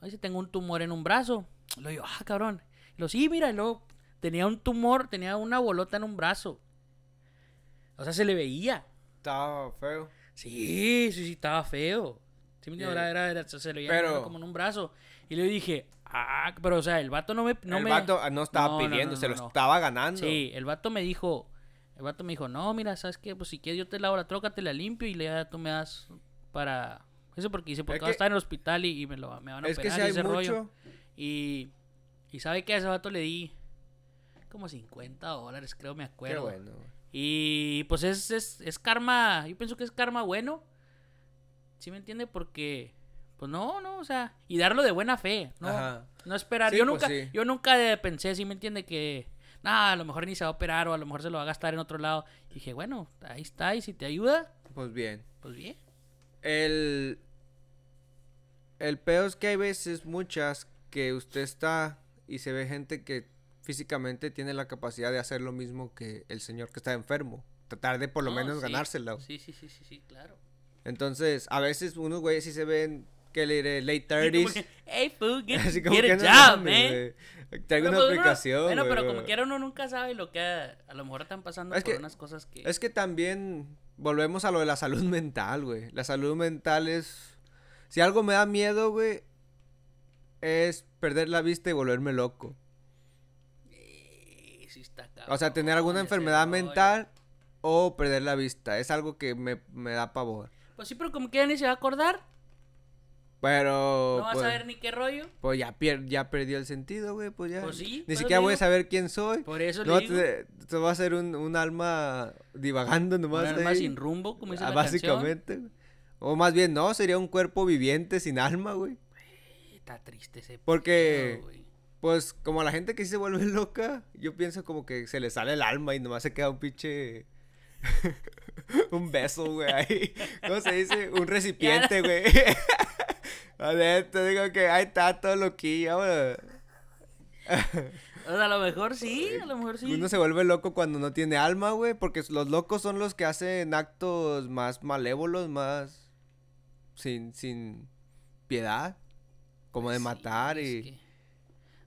no dice tengo un tumor en un brazo le digo ah cabrón y luego sí mira y luego tenía un tumor tenía una bolota en un brazo o sea se le veía
Estaba feo.
Sí, sí, sí, estaba feo. Sí?
Yeah.
era, era, era- se le veía
Pero-
como en un brazo. Y le dije, ah, pero o sea, el vato no me. No
el
me...
vato ah, no estaba
No,
pidiendo,
no,
se lo estaba ganando.
Sí, el vato me dijo, el vato me dijo, no, mira, ¿sabes qué? Pues si quieres yo te lavo la troca, te la limpio y le ya tú me das para... Eso porque dice, porque
Es
va a estar en el hospital y, y me, lo, me van a
es que si hay
ese
mucho.
rollo. Y, y ¿sabe qué? A ese vato le di como 50 dólares, creo, me
Qué
acuerdo.
bueno.
Y pues es, es, es karma, yo pienso que es karma bueno. ¿Sí me entiende? Porque Pues no, no, o sea, y darlo de buena fe, ¿no?
Ajá.
No esperar.
Sí,
yo
pues
nunca,
sí.
yo nunca pensé, si me entiende, que nada, a lo mejor ni se va a operar o a lo mejor se lo va a gastar en otro lado. Y dije, bueno, ahí está, y si te ayuda,
Pues bien.
pues bien.
El. El peor es que hay veces, muchas, que usted está y se ve gente que físicamente tiene la capacidad de hacer lo mismo que el señor que está enfermo. Tratar de por lo
No,
menos
sí.
ganársela.
Sí, sí, sí, sí, sí, claro.
Entonces, a veces unos güeyes sí se ven que le diré late
Y [laughs] como
30s.
que, hey, [laughs] get,
Así como
get
que
a
no
job,
mames,
man.
una
pues, uno-
aplicación.
Bueno, pero como quiera uno nunca sabe lo que a, a lo mejor están pasando
Es
por
que-
unas cosas que...
Es que también volvemos a lo de la salud [laughs] mental, güey. La salud mental es. Si algo me da miedo, güey, es perder la vista y volverme loco.
Eh, sí está
O sea, tener alguna enfermedad
rollo.
mental o perder la vista. Es algo que me, me da pavor.
Pues sí, pero como quiera ni se va a acordar.
Pero.
No vas
pues,
a ver ni qué rollo.
pues ya, pier- ya perdió el sentido, güey. Pues ya.
Pues sí,
Ni
pues
siquiera voy a saber quién soy.
Por eso
No,
le digo.
te- va a ser un, un alma divagando nomás.
Un alma
ahí.
sin rumbo, como dice
Ah,
la canción.
Básicamente. güey. O más bien, no, sería un cuerpo viviente sin alma, güey.
Está triste ese
Porque,
pedo,
pues, como la gente que sí se vuelve loca, yo pienso como que se le sale el alma y nomás se queda un pinche. [laughs] un beso, güey, ahí. ¿Cómo se dice? Un [laughs] recipiente, güey. [laughs] Adentro, digo que ahí está todo loquillo, güey.
O sea, a lo mejor sí, a lo mejor sí.
Uno se vuelve loco cuando no tiene alma, güey, porque los locos son los que hacen actos más malévolos, más sin, sin piedad, como de
Sí,
matar
es
y...
que-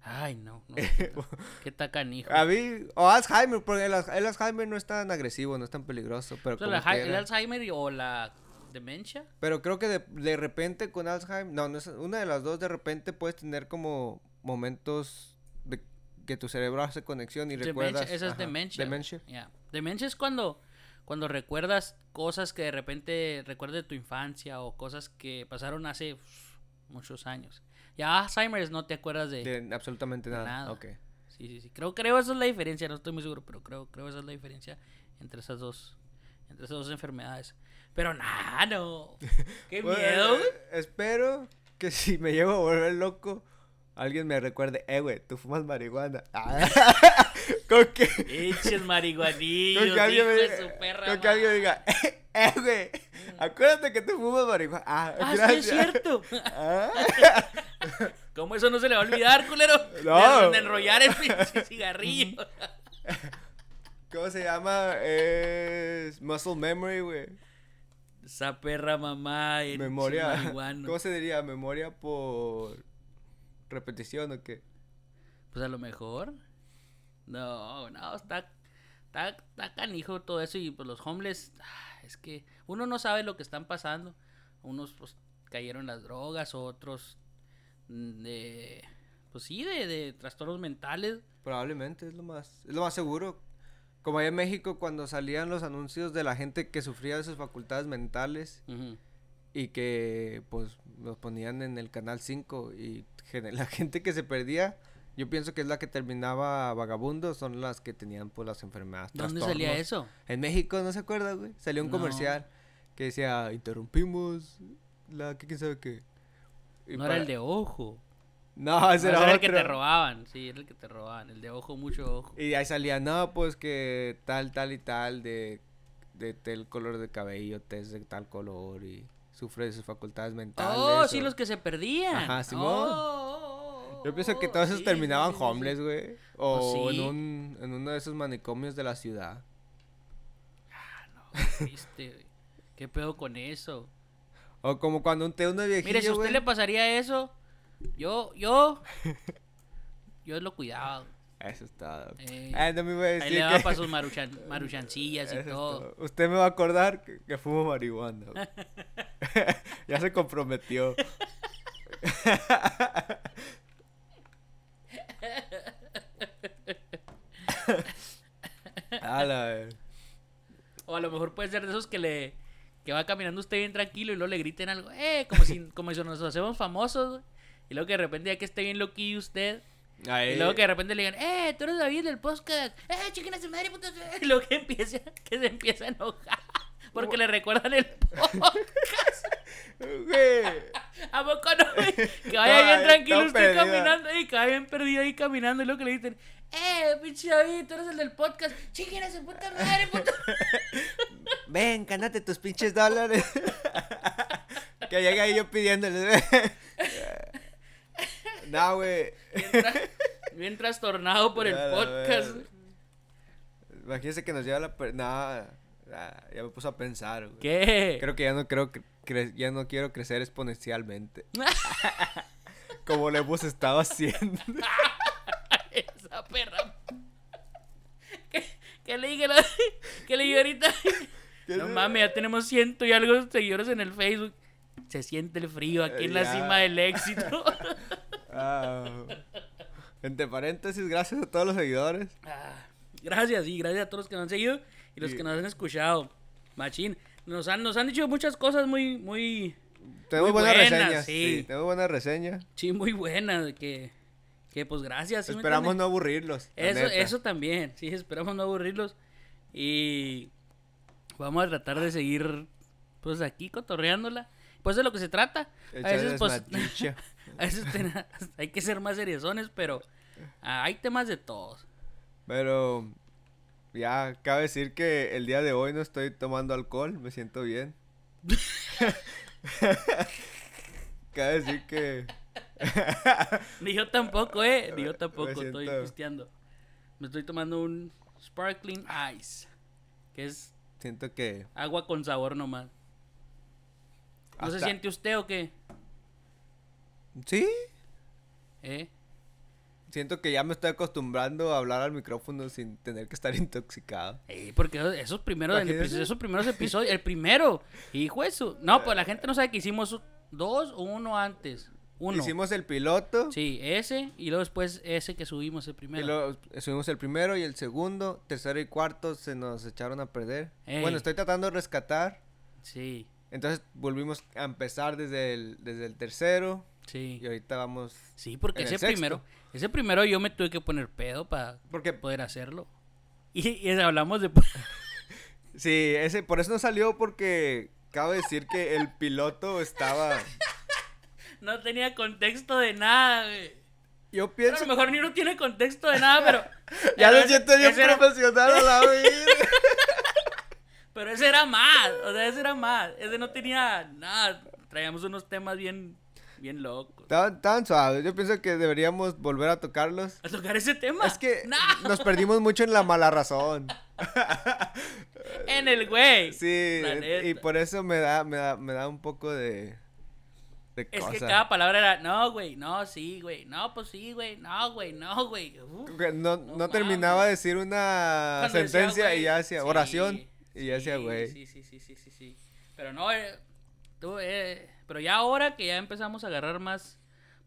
Ay, no. no [laughs] qué, ta- qué tacanijo.
A mí, o Alzheimer, porque el, Alz- el Alzheimer no es tan agresivo, no es tan peligroso, pero
O sea,
como
la, el. Alzheimer o la demencia.
Pero creo que de, de repente con Alzheimer, no, no es una de las dos, de repente puedes tener como momentos de que tu cerebro hace conexión y
Demencia,
recuerdas.
esa es
ajá,
demencia.
Demencia.
Demencia es cuando, cuando recuerdas cosas que de repente recuerdas de tu infancia o cosas que pasaron hace muchos años. Ya Alzheimer no te acuerdas de...
De absolutamente nada.
nada.
Ok.
Sí, sí, sí. Creo, creo esa es la diferencia, no estoy muy seguro, pero creo, creo esa es la diferencia entre esas dos, entre esas dos enfermedades. Pero nada, no. [laughs] Qué
Bueno,
miedo. güey.
eh, espero que [laughs] si me llego a volver loco, alguien me recuerde, eh, güey, tú fumas marihuana. Ah, [laughs] con que,
Eches marihuanillos,
con que alguien
hijo
me
de su perra.
con que alguien
madre.
diga, eh, eh, güey, acuérdate que tú fumas marihuana. Ah,
Ah, sí
gracias.
es cierto.
Ah. [laughs]
¿Cómo eso no se le va a olvidar, culero? [laughs]
No.
De, de enrollar el pinche [laughs] cigarrillo.
¿Cómo se llama? Es muscle memory, güey.
Esa perra mamá.
Memoria. ¿Cómo se diría? Memoria por repetición o qué?
Pues a lo mejor. No, no, está, está, está canijo todo eso. Y pues los homeless, ah, es que uno no sabe lo que están pasando. Unos pues cayeron las drogas, otros de. Pues sí, de, de trastornos mentales.
Probablemente es lo más, es lo más seguro. Como allá en México cuando salían los anuncios de la gente que sufría de sus facultades mentales y que pues los ponían en el canal 5 y [laughs] la gente que se perdía, yo pienso que es la que terminaba vagabundo, son las que tenían pues las enfermedades.
¿Dónde salía eso?
En México, ¿no se acuerda, güey? Salió un
No.
comercial que decía, interrumpimos la que quién sabe qué. Y
No era el de ojo.
No,
No,
ese era,
era el que te robaban. Sí, era el que te robaban. El de ojo, mucho ojo.
Y ahí salía, no, pues que tal, tal y tal, de, de tal color de cabello, test de tal color y sufre de sus facultades mentales.
Oh, sí, los que se perdían.
Ajá, Simón.
Oh, oh, oh,
Yo pienso que
oh,
todos esos
sí,
terminaban
sí, sí, sí.
homeless, güey. O
Pues sí.
en, un, en uno de esos manicomios de la ciudad.
Triste, güey. ¿Qué pedo con eso?
O como cuando un té uno viejillo,
Mire, si a usted
güey.
le pasaría eso, yo, yo, [laughs] yo lo cuidaba.
Eso es todo.
Eh,
Ah, no me iba a
Ahí le daba
que...
para [laughs] sus maruchan, maruchancillas y todo.
todo. Usted me va a acordar que, que fumo marihuana. [laughs] ya se comprometió. A la.
O a lo mejor puede ser de esos que le que va caminando usted bien tranquilo y luego le griten algo, eh, como si, como si nos hacemos famosos, wey. Y luego que de repente ya que esté bien loquillo usted,
Ahí.
Y eh. luego que de repente le digan, eh, tú eres David del podcast, eh, chiquen a su madre, puto. [laughs] Y luego que, empieza, que se empieza a enojar [laughs] porque le recuerdan el podcast. [laughs] ¿A poco no? Que vaya bien eh, tranquilo usted caminando y que vaya bien perdido ahí caminando. Y luego que le dicen, eh, pinche David, tú eres el del podcast, chiquen a su puta madre, puto.
Ven, gánate tus pinches dólares. [laughs] que llega ahí yo pidiéndole. [laughs] no, güey.
Bien, tra- bien trastornado por el podcast.
verga. Imagínense que nos lleva la... per- No, ya ya me puso a pensar, güey.
¿Qué?
Creo que ya no creo cre- ya no quiero crecer exponencialmente. [laughs] como lo hemos estado haciendo.
Esa perra. ¿Qué, qué le dije? ¿Qué le dije ahorita?
¿Qué
No mames, ya tenemos ciento y algo seguidores en el Facebook. Se siente el frío aquí en la
Ya.
cima del éxito. [laughs]
Ah. Entre paréntesis, gracias a todos los seguidores.
Ah, gracias, y gracias a todos los que nos han seguido y los que nos han escuchado. Machín. Nos han, nos han dicho muchas cosas muy, muy,
Tenemos
Muy
buenas
buenas,
reseñas.
sí.
Sí. tenemos buenas reseñas.
sí, muy buenas. Que, que pues gracias. ¿sí me
Esperamos no aburrirlos.
Eso, eso también, sí, esperamos no aburrirlos. Y vamos a tratar de seguir, pues aquí cotorreándola. Pues de lo que se trata. A veces, pues, [laughs] a veces [laughs] hay que ser más seriosones, pero ah, hay temas de todos.
Pero ya cabe decir que el día de hoy no estoy tomando alcohol, me siento bien. [laughs] cabe decir que
Ni yo tampoco, eh. Ni yo tampoco estoy pisteando. Me estoy tomando un Sparkling Ice. Que es
siento que
agua con sabor nomás. ¿No se siente usted o qué?
sí,
¿Eh?
siento que ya me estoy acostumbrando a hablar al micrófono sin tener que estar [laughs] intoxicado.
Eh, porque esos primeros, esos primeros episodios, el primero, hijo de su. No, pues la gente no sabe que hicimos dos o uno antes. Uno.
Hicimos el piloto
Sí, ese y luego después ese que subimos el
y
primero.
luego subimos el primero y el segundo, tercero y cuarto se nos echaron a perder.
Ey.
Bueno, estoy tratando de rescatar.
Sí,
Entonces volvimos a empezar desde el, desde el tercero
sí.
y ahorita vamos...
Sí, porque ese primero, ese primero yo me tuve que poner pedo para
Porque
poder hacerlo. [laughs] Y, y hablamos de... [laughs]
Sí, ese, por eso no salió porque cabe decir que el piloto estaba...
No tenía contexto de nada, güey.
Yo
Pero a
pienso...
lo mejor ni no tiene contexto de nada, pero... [laughs]
Ya lo siento
era-
profesional a la [laughs] vida.
Pero ese era más, o sea, ese era más. Ese no tenía nada. Traíamos unos temas bien, bien locos.
Estaban tan suaves. Yo pienso que deberíamos volver a tocarlos.
¿A tocar ese tema?
Es que
No,
nos perdimos mucho en la mala razón.
en el güey.
Sí, y por eso me da, me da, me da un poco de... de
Es que cada palabra era, no, güey, no, sí, güey, no, pues sí, güey, no, güey, no, güey.
No,
No
no terminaba de decir una
cuando decía,
sentencia y ya hacía
sí,
oración y ya hacía güey.
Sí, sí, sí, sí, sí, sí. Pero no, eh, tú, eh, pero ya ahora que ya empezamos a agarrar más,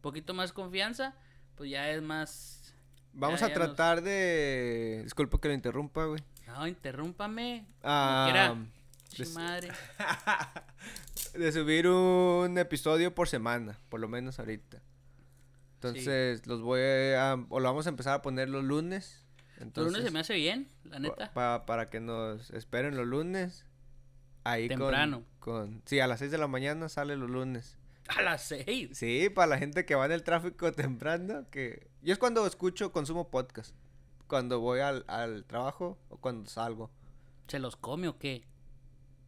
poquito más confianza, pues ya es más...
Vamos
ya-
a
ya nos-
tratar de... Disculpa que lo interrumpa, güey.
No, interrúmpame.
Ah.
Madre. [laughs]
de subir un episodio por semana, por lo menos ahorita. Entonces, los voy a... O lo vamos a empezar a poner los lunes.
Los lunes se me hace bien, la neta.
pa- para que nos esperen los lunes. Ahí
Temprano.
Con, Sí, a las 6 de la mañana sale los lunes.
A las seis.
Sí, para la gente que va en el tráfico temprano, que... Yo es cuando escucho, consumo podcast. Cuando voy al, al trabajo o cuando salgo.
¿Se los come o qué?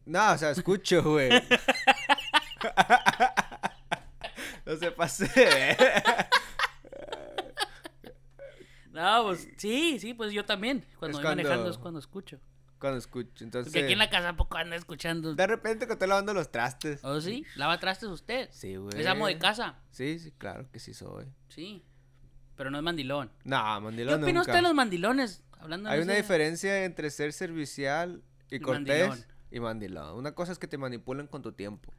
No, o sea, escucho, güey. no se pase.
No, pues sí, sí, pues yo también. Cuando voy manejando
cuando-
es cuando escucho.
cuando escucho, entonces...
Porque aquí en la casa poco anda escuchando.
De repente que estoy lavando los trastes.
¿Oh, sí? ¿Lava trastes usted?
Sí, güey.
¿Es amo de casa?
Sí, sí, claro que sí soy.
Sí. Pero no es mandilón.
No,
¿Qué
mandilón
opina
nunca.
usted de los mandilones? Hablando
Hay una
ese-
diferencia entre ser servicial y,
Y
cortés
mandilón.
Y mandilón. Una cosa es que te manipulan con tu tiempo.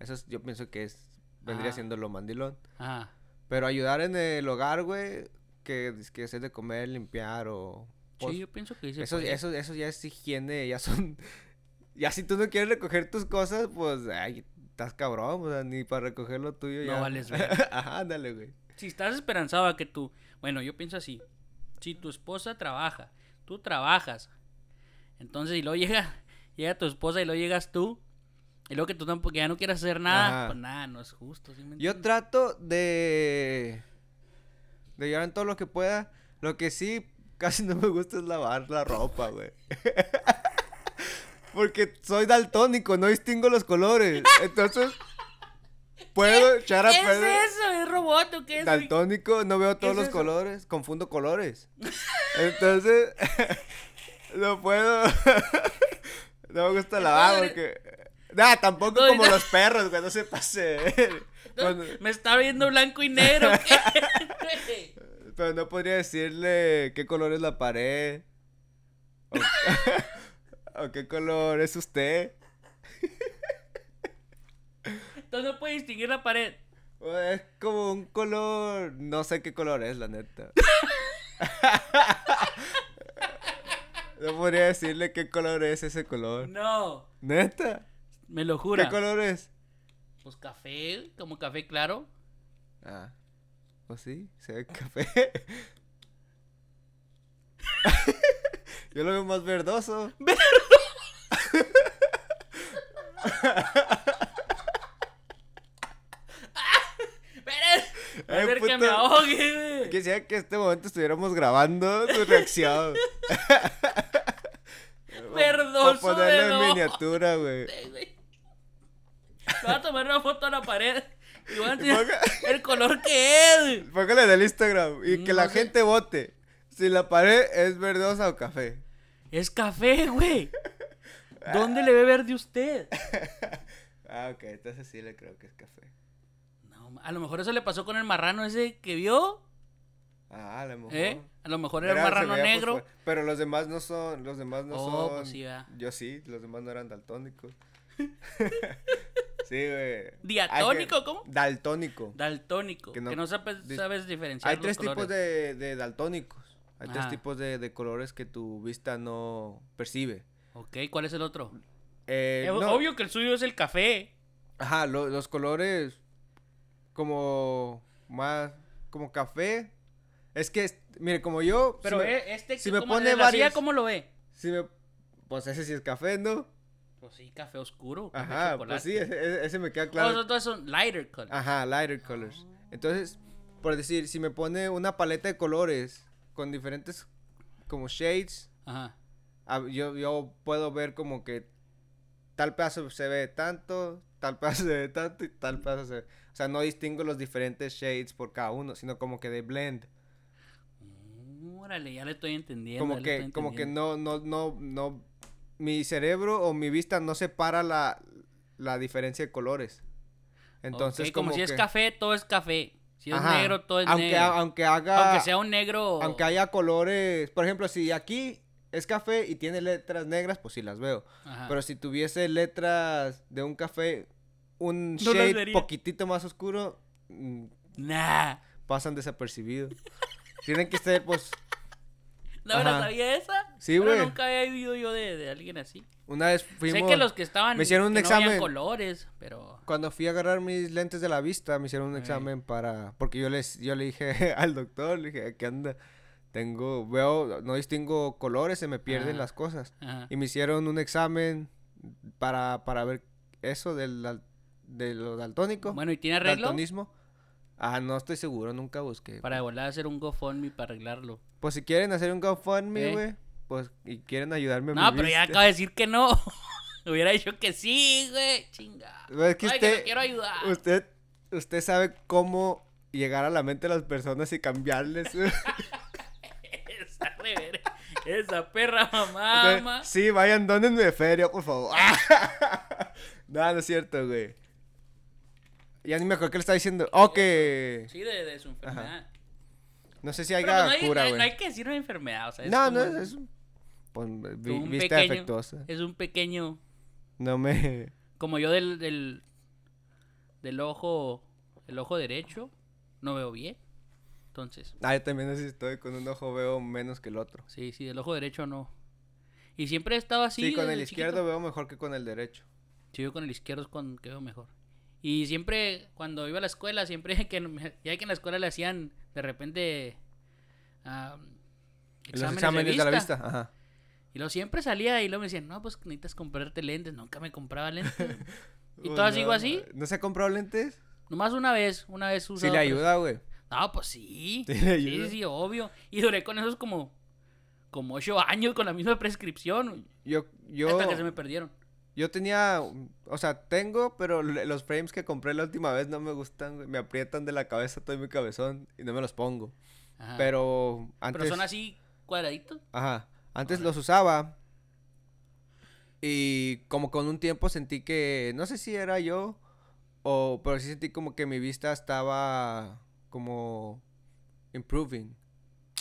Eso es- yo pienso que es vendría
Ah.
siendo lo mandilón.
Ah,
Pero ayudar en el hogar, güey, que, que hacer de comer, limpiar o... pues,
sí, yo pienso que
eso, eso, eso ya es higiene, ya son... [laughs] Ya si tú no quieres recoger tus cosas, pues, ay, estás cabrón, o sea, ni para recoger lo tuyo
No
ya.
vales [laughs] verga.
Ajá, ándale, güey.
Si estás esperanzado a que tú. Bueno, yo pienso así. Si tu esposa trabaja, tú trabajas. Entonces, y luego llega, llega tu esposa y luego llegas tú. Y luego que tú tampoco ya no quieras hacer nada,
Ajá.
pues nada, no es justo. ¿sí me
Yo trato de De ayudar en todo lo que pueda. Lo que sí [laughs] casi no me gusta es lavar la ropa, güey. [laughs] Porque soy daltónico, no distingo los colores. Entonces, puedo echar a
¿Qué es
perder.
eso? ¿Es robot o qué es?
Daltónico, no veo todos
es
los
eso?
colores, confundo colores. [laughs] Entonces, no puedo. No me gusta lavar
Entonces-
porque. Nah, tampoco
No,
como
no.
los perros, güey, no se pase. [laughs] Cuando-
Me está viendo blanco y negro. [laughs] ¿qué?
Pero no podría decirle qué color es la pared. O, [laughs] o qué color es usted.
Entonces no puede distinguir la pared.
Es como un color. No sé qué color es, la neta. No podría decirle qué color es ese color.
No.
¿Neta?
Me lo jura.
¿Qué color es?
Pues café, como café claro.
Ah. Pues sí, se ve café. [laughs] Yo lo veo más verdoso. [laughs]
A
Ay,
hacer que me ahogue, güey.
Quisiera que en este momento estuviéramos grabando tu reacción. [laughs] Ponerlo en miniatura, [laughs] güey.
Voy a tomar una foto a la pared y voy a enseñar [laughs] el color que es.
Póngale del Instagram y que
No
la
sé.
gente vote. Si la pared es verdosa o café.
Es café, güey. [laughs] ¿Dónde le ve verde usted?
Ah, ok, entonces sí le creo que es café.
No, a lo mejor eso le pasó con el marrano ese que vio.
Ah, a lo mejor.
¿Eh? A lo mejor era
se
marrano
por
negro.
fuera. Pero los demás no son, los demás no
Oh,
son.
pues sí.
Yo sí, los demás no eran daltónicos. [laughs] sí, güey.
¿Diatónico,
que-
cómo?
Daltónico.
Daltónico. Que
Que
no, sabes, sabes diferenciar.
Hay
los
tres tipos de, de daltónicos. Hay tres tipos de, de colores que tu vista no percibe.
Ok, ¿cuál es el otro?
Eh,
Es
no,
Obvio que el suyo es el café.
Ajá, lo- los colores como más como café. Es que, mire, como yo,
Pero
si me,
eh, este,
si me
como
pone varios-
¿cómo lo ve?
si me- pues ese sí es café, ¿no?
Pues sí, café oscuro. café
Ajá,
chocolate.
pues sí, ese, me queda
Oh,
claro.
esos dos son lighter color.
Ajá, lighter colors. Entonces, por decir, si me pone una paleta de colores con diferentes como shades,
Ajá.
yo, yo puedo ver como que tal pedazo se ve tanto, tal [laughs] pedazo se ve tanto y tal pedazo se ve. O sea, no distingo los diferentes shades por cada uno, sino como que de blend.
Órale, ya le estoy entendiendo.
Como que, como que no, no, no, no. Mi cerebro o mi vista no separa la, la diferencia de colores. Entonces,
como, si es café, todo es café. Si es
Ajá,
negro, todo es
aunque,
negro.
aunque haga.
Aunque sea un negro.
Aunque haya colores. Por ejemplo, si aquí es café y tiene letras negras, pues sí las veo.
Ajá.
Pero si tuviese letras de un café, un
No
shade poquitito más oscuro, mm,
Nah.
pasan desapercibidos. Tienen que ser, pues. [laughs]
¿No me la sabía esa?
Sí,
Pero
güey.
nunca había vivido yo de, de alguien así.
Una vez fuimos.
Sé que los que estaban.
me hicieron un
que no
examen.
colores, pero.
Cuando fui a agarrar mis lentes de la vista, me hicieron un examen para. Porque yo les, yo le dije [laughs] al doctor, le dije, ¿qué anda? Tengo, veo, no distingo colores, se me pierden
Ajá.
las cosas.
Ajá.
Y me hicieron un examen para, para ver eso del, dal- de lo daltónico.
Bueno, ¿y tiene arreglo?
daltonismo. Ah, no estoy seguro, nunca busqué.
Para volver a hacer un GoFundMe para arreglarlo.
Pues si quieren hacer un GoFundMe,
Eh.
güey, pues y quieren ayudarme a
No, pero ya acaba de decir que no. [laughs] Hubiera dicho que sí, güey. Chinga.
Es que
Ay, que
usted,
lo quiero ayudar.
usted, usted sabe cómo llegar a la mente de las personas y cambiarles. [laughs]
Esa rever- Esa perra mamá.
Entonces,
ma.
sí, vayan, donenme feria, por favor. [laughs] no, no es cierto, güey. Ya ni me acuerdo qué le estaba diciendo. Ok.
Sí, de, de su enfermedad.
No sé si haya
no, hay,
cura, güey.
no hay que decir una enfermedad. O sea, es
No,
como-
no, es pues, vi-
un
vista
pequeño-
defectuosa.
Es un pequeño.
No me... [laughs]
Como yo del, del, del ojo. El ojo derecho. No veo bien. Entonces,
Ah, yo también así estoy. Con un ojo veo menos que el otro.
sí, sí, del ojo derecho no. Y siempre he estado así.
Sí, con el
chiquito.
izquierdo veo mejor que con el derecho.
Sí, yo con el izquierdo es con que veo mejor. Y siempre, cuando iba a la escuela, siempre [laughs] que ya que en la escuela le hacían de repente ah,
Los exámenes de, la vista. Ajá.
Y luego siempre salía y luego me decían, no, pues necesitas comprarte lentes. Nunca me compraba lentes. [laughs] y
Oh, no,
sigo así.
¿No se ha comprado lentes?
Nomás una vez, una vez
Sí
usado.
le
pero-
ayuda, güey.
No, pues sí.
Sí,
Sí,
le
sí,
ayuda.
sí, obvio. Y duré con esos como, como ocho años con la misma prescripción.
Yo, yo,
Hasta que se me perdieron.
Yo tenía, o sea, tengo, pero los frames que compré la última vez no me gustan. Me aprietan de la cabeza todo mi cabezón y no me los pongo.
Ajá.
Pero antes,
Pero son así cuadraditos.
ajá, antes los usaba y como con un tiempo sentí que, no sé si era yo o, pero sí sentí como que mi vista estaba como improving.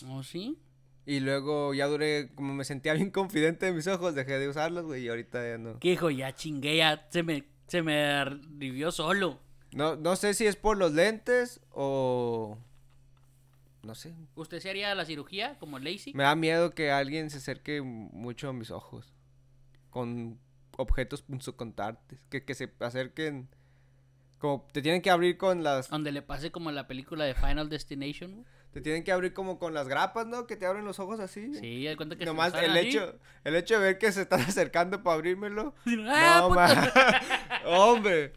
¿Oh, sí?
Y luego ya duré, como me sentía bien [laughs] confidente de mis ojos, dejé de usarlos, güey, y ahorita ya no.
Que dijo, ya chingué, ya se me, se me revivió solo.
No, no sé si es por los lentes o... No sé.
¿Usted se haría la cirugía como lazy?
Me da miedo que alguien se acerque mucho a mis ojos. Con objetos punzocontantes. Que, que se acerquen... Como te tienen que abrir con las...
Donde le pase como la película de Final Destination. güey.
Te tienen que abrir como con las grapas, ¿no? Que te abren los ojos así.
Sí, de cuenta que se
Nomás
salen
el
así.
hecho, el hecho de ver que se están [laughs] acercando para abrírmelo. [laughs]
¡Ah,
no,
puto!
ma- [laughs] Hombre.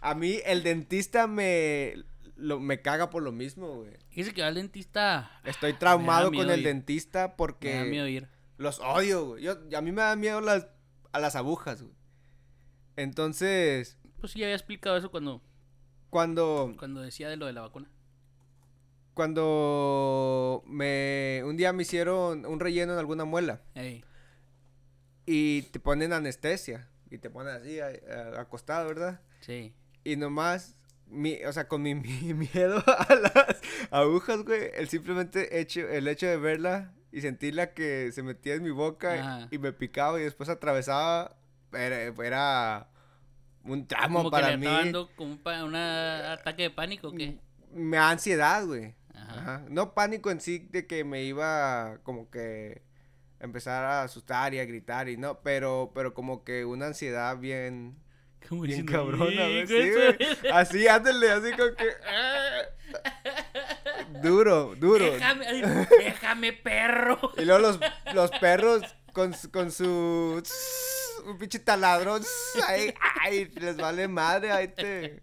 A mí el dentista me, lo, me caga por lo mismo, güey.
Dice que va al dentista.
Estoy traumado
miedo
con el
ir.
dentista
Me da miedo
porque
ir.
los odio, güey. Yo, a mí me da miedo las, a las agujas, güey. Entonces,
Pues sí, ya había explicado eso cuando,
cuando,
cuando decía de lo de la vacuna.
Cuando me, un día me hicieron un relleno en alguna muela
Ey.
y te ponen anestesia y te ponen así, a- a- acostado, ¿verdad?
Sí.
Y nomás, mi, o sea, con mi, [laughs] mi miedo a las agujas, güey, el simplemente hecho, el hecho de verla y sentirla que se metía en mi boca
Ajá.
y me picaba y después atravesaba, era, era un tramo
Como que
para
le
mí.
dando como un pa- una ataque de pánico, ¿o ¿qué?
Me da ansiedad, güey.
Ajá.
Ajá. No pánico en sí de que me iba como que empezar a asustar y a gritar y no, pero, pero como que una ansiedad bien...
Como
Bien cabrona, güey.
"Hijo
Sí. Así, ándale, así como que. ah. Duro, duro.
Déjame, [laughs] déjame, perro.
Y luego los, los perros con, su- con su. Un pinche taladrón. [laughs] Ay, ay, les vale madre. Ahí te.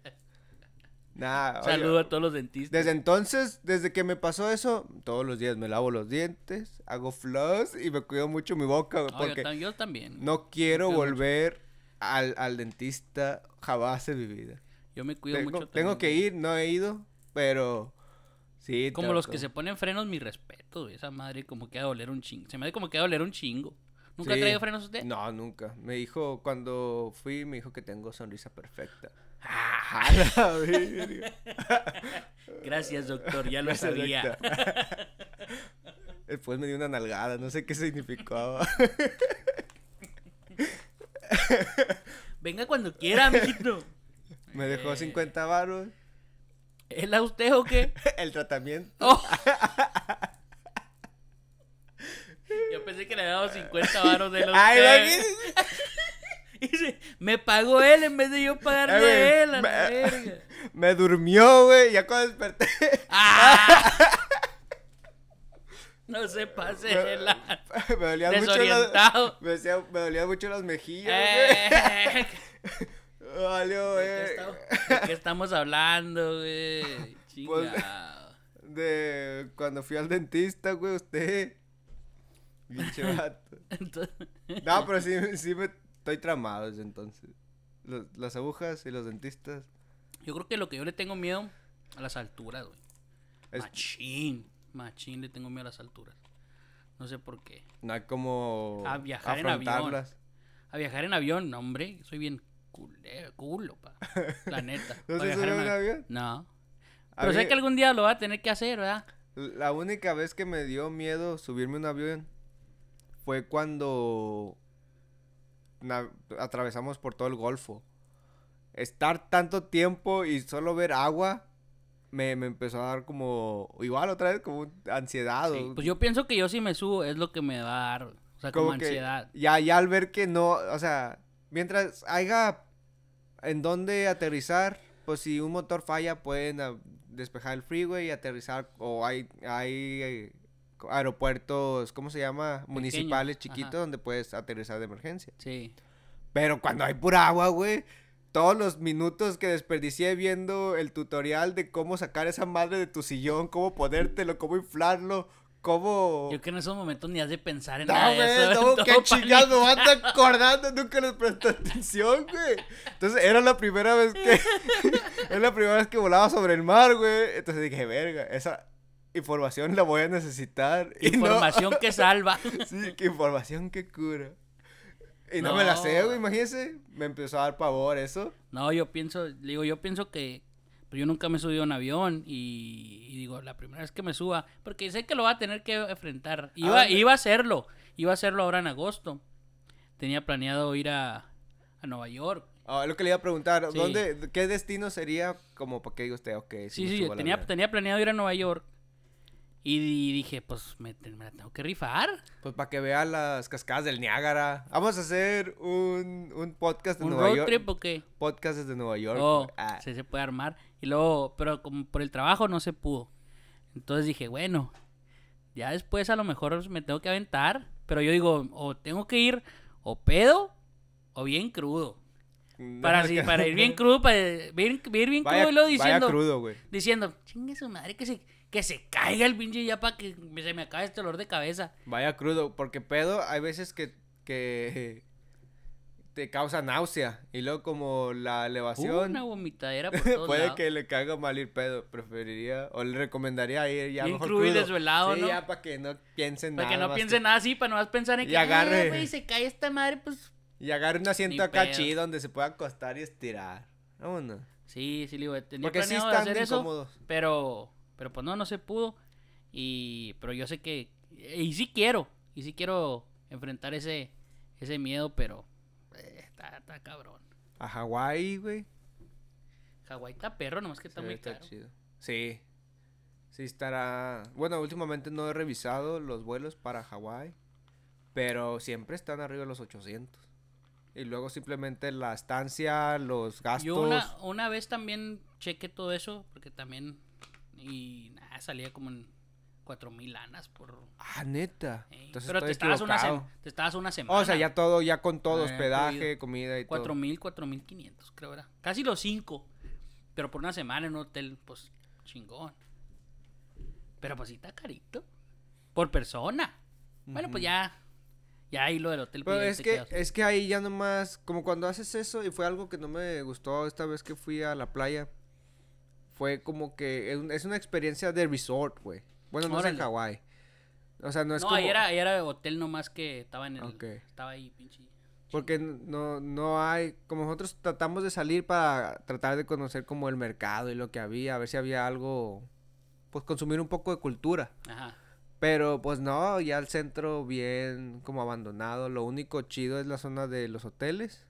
Nah, oye,
Saludo a todos los dentistas.
Desde entonces, desde que me pasó eso, todos los días me lavo los dientes, hago floss y me cuido mucho mi boca,
yo,
porque
tam- yo también.
no quiero volver al, al dentista jamás en mi vida.
Yo me cuido
Tengo,
mucho
tengo
también,
que ir, no he ido, pero sí.
Como los que se ponen frenos, mi respeto. Esa madre como que va a doler un chingo. Se me hace como que va a doler un chingo. ¿Nunca ha traído frenos usted?
No, nunca. Me dijo, cuando fui, me dijo que tengo sonrisa perfecta.
Ah, [laughs]
A. [laughs]
Gracias, doctor, ya lo
Gracias,
sabía.
doctor. [laughs] Después me dio una nalgada, no sé qué significaba.
Venga cuando quiera, amiguito.
Me dejó
Eh.
50 baros.
¿Es la usted o qué?
El tratamiento.
Oh. Yo pensé que le había dado 50 varos de los
Ay,
me pagó él en vez de yo pagarle
Eh,
a él, a la
me-
verga. [laughs]
Me durmió, güey. Ya cuando desperté.
¡Ah! [laughs] No se pase
Me,
de la...
me dolían mucho las, me, decía- me dolían mucho las mejillas, güey. [laughs]
Eh,
Valió,
¿De qué,
güey.
estamos, de qué estamos hablando, güey?
Pues. De cuando fui al dentista, güey, usted. Pinche vato. No, pero sí, sí me estoy tramado desde entonces. Los- las agujas y los dentistas.
Yo creo que lo que yo le tengo miedo a las alturas, güey.
es-
Machín. Machín le tengo miedo a las alturas. No sé por qué.
no hay como
A viajar en avión. A viajar en avión, no, hombre. Soy bien culero, culo, pa. [laughs] La neta.
¿No se subió en avión?
No. Pero sé que algún día lo va a tener que hacer, ¿verdad?
La única vez que me dio miedo subirme a un avión fue cuando atravesamos por todo el Golfo. Estar tanto tiempo y solo ver agua me, me empezó a dar como, igual otra vez, como ansiedad.
Sí,
o-
Pues yo pienso que yo si me subo es lo que me va a dar, o sea, como,
como
ansiedad.
ya, ya al ver que no, o sea, mientras haya en dónde aterrizar, pues si un motor falla pueden ah, despejar el freeway y aterrizar o hay hay aeropuertos, ¿cómo se llama? Municipales
ajá.
chiquitos donde puedes aterrizar de emergencia.
Sí.
Pero cuando hay pura agua, güey, todos los minutos que desperdicié viendo el tutorial de cómo sacar esa madre de tu sillón, cómo ponértelo, cómo inflarlo, cómo...
Yo que en esos momentos ni has de pensar en
No,
nada de
güey,
eso. [laughs]
no, qué chingado, me ando acordando, nunca les presté atención, güey. Entonces, era la primera vez que, [laughs] era la primera vez que volaba sobre el mar, güey. Entonces dije, verga, esa información la voy a necesitar. No-
Información que salva. [laughs]
sí, que información que cura. Y no, me la sé, güey, imagínense. Me empezó a dar pavor eso.
No, yo pienso, digo, yo pienso que pues yo nunca me he subido a un avión y, y digo, la primera vez que me suba, porque sé que lo va a tener que enfrentar. Iba,
dónde?
iba a hacerlo, iba a hacerlo ahora en agosto. Tenía planeado ir a, a Nueva York.
Ah, lo que le iba a preguntar,
Sí.
¿dónde, qué destino sería como para que diga usted, ok,
Sí, sí, tenía,
avión"?
tenía planeado ir a Nueva York. Y, di- dije, pues me, me la tengo que rifar.
Pues para que vea las cascadas del Niágara. Vamos a hacer un, un podcast de
¿Un
Nueva
road
York.
trip o qué?
Podcast desde Nueva York.
Oh.
Ah,
sí se puede armar. Y luego, pero como por el trabajo no se pudo. Entonces dije, bueno, ya después a lo mejor me tengo que aventar. Pero yo digo, o tengo que ir o pedo o bien crudo. Para, [laughs] así, para ir bien [laughs] crudo, para ir, ir bien
Vaya,
crudo y luego
vaya
diciendo,
crudo, güey.
diciendo, chingue su madre, que se, que se caiga el pinche ya para que se me acabe este dolor de cabeza.
Vaya crudo, porque pedo hay veces que, que [laughs] te causa náusea. Y luego como la elevación
Una vomitadera por [laughs] todos
puede
lados.
que le caiga mal ir pedo. Preferiría o le recomendaría ir ya
Bien
mejor
crudo y desvelado,
sí,
¿no?
ya para que no piensen
Para
nada
que no
más
piense nada así, para no más pensar en
Y
que,
agarre.
"Ah, güey, se cae esta madre, pues
Y agarre un asiento
Ni
acá
pedo.
chido donde se pueda acostar y estirar. Vámonos.
Sí, sí, le digo, tenía
Porque sí
planeado
están
hacer eso,
incómodos.
pero, pero pues no, no se pudo. Y, pero yo sé que, y sí quiero, y sí quiero enfrentar ese, ese miedo, pero eh, está, está cabrón.
A Hawái, güey.
Hawái está perro, nomás que está
Sí,
muy
está
caro.
chido. Sí. Sí estará. Bueno, últimamente no he revisado los vuelos para Hawái. Pero siempre están arriba de los 800. Y luego simplemente la estancia, los gastos.
Yo una, una vez también chequé todo eso, porque también, y nada, salía como en cuatro mil lanas por...
Ah, neta. Entonces
pero te estabas, una te estabas una semana.
O sea, ya todo, ya con todo,
Eh,
hospedaje, comida y todo.
Cuatro mil, cuatro mil quinientos, creo era. Casi los cinco. Pero por una semana en un hotel, pues, chingón. Pero pues sí está carito. Por persona. Bueno, pues ya. Ya ahí lo del hotel.
Pero
pues,
es que,
quedas.
es que ahí ya nomás, como cuando haces eso, y fue algo que no me gustó esta vez que fui a la playa, fue como que es, un- es una experiencia de resort, güey. Bueno, no es en. Hawái. O sea, no es
no,
como...
ahí era, ahí era hotel nomás que estaba en el.
Ok.
Estaba ahí, pinche.
Porque no, no hay, como nosotros tratamos de salir para tratar de conocer como el mercado y lo que había, a ver si había algo, pues consumir un poco de cultura.
Ajá.
Pero pues no, ya el centro bien como abandonado, lo único chido es la zona de los hoteles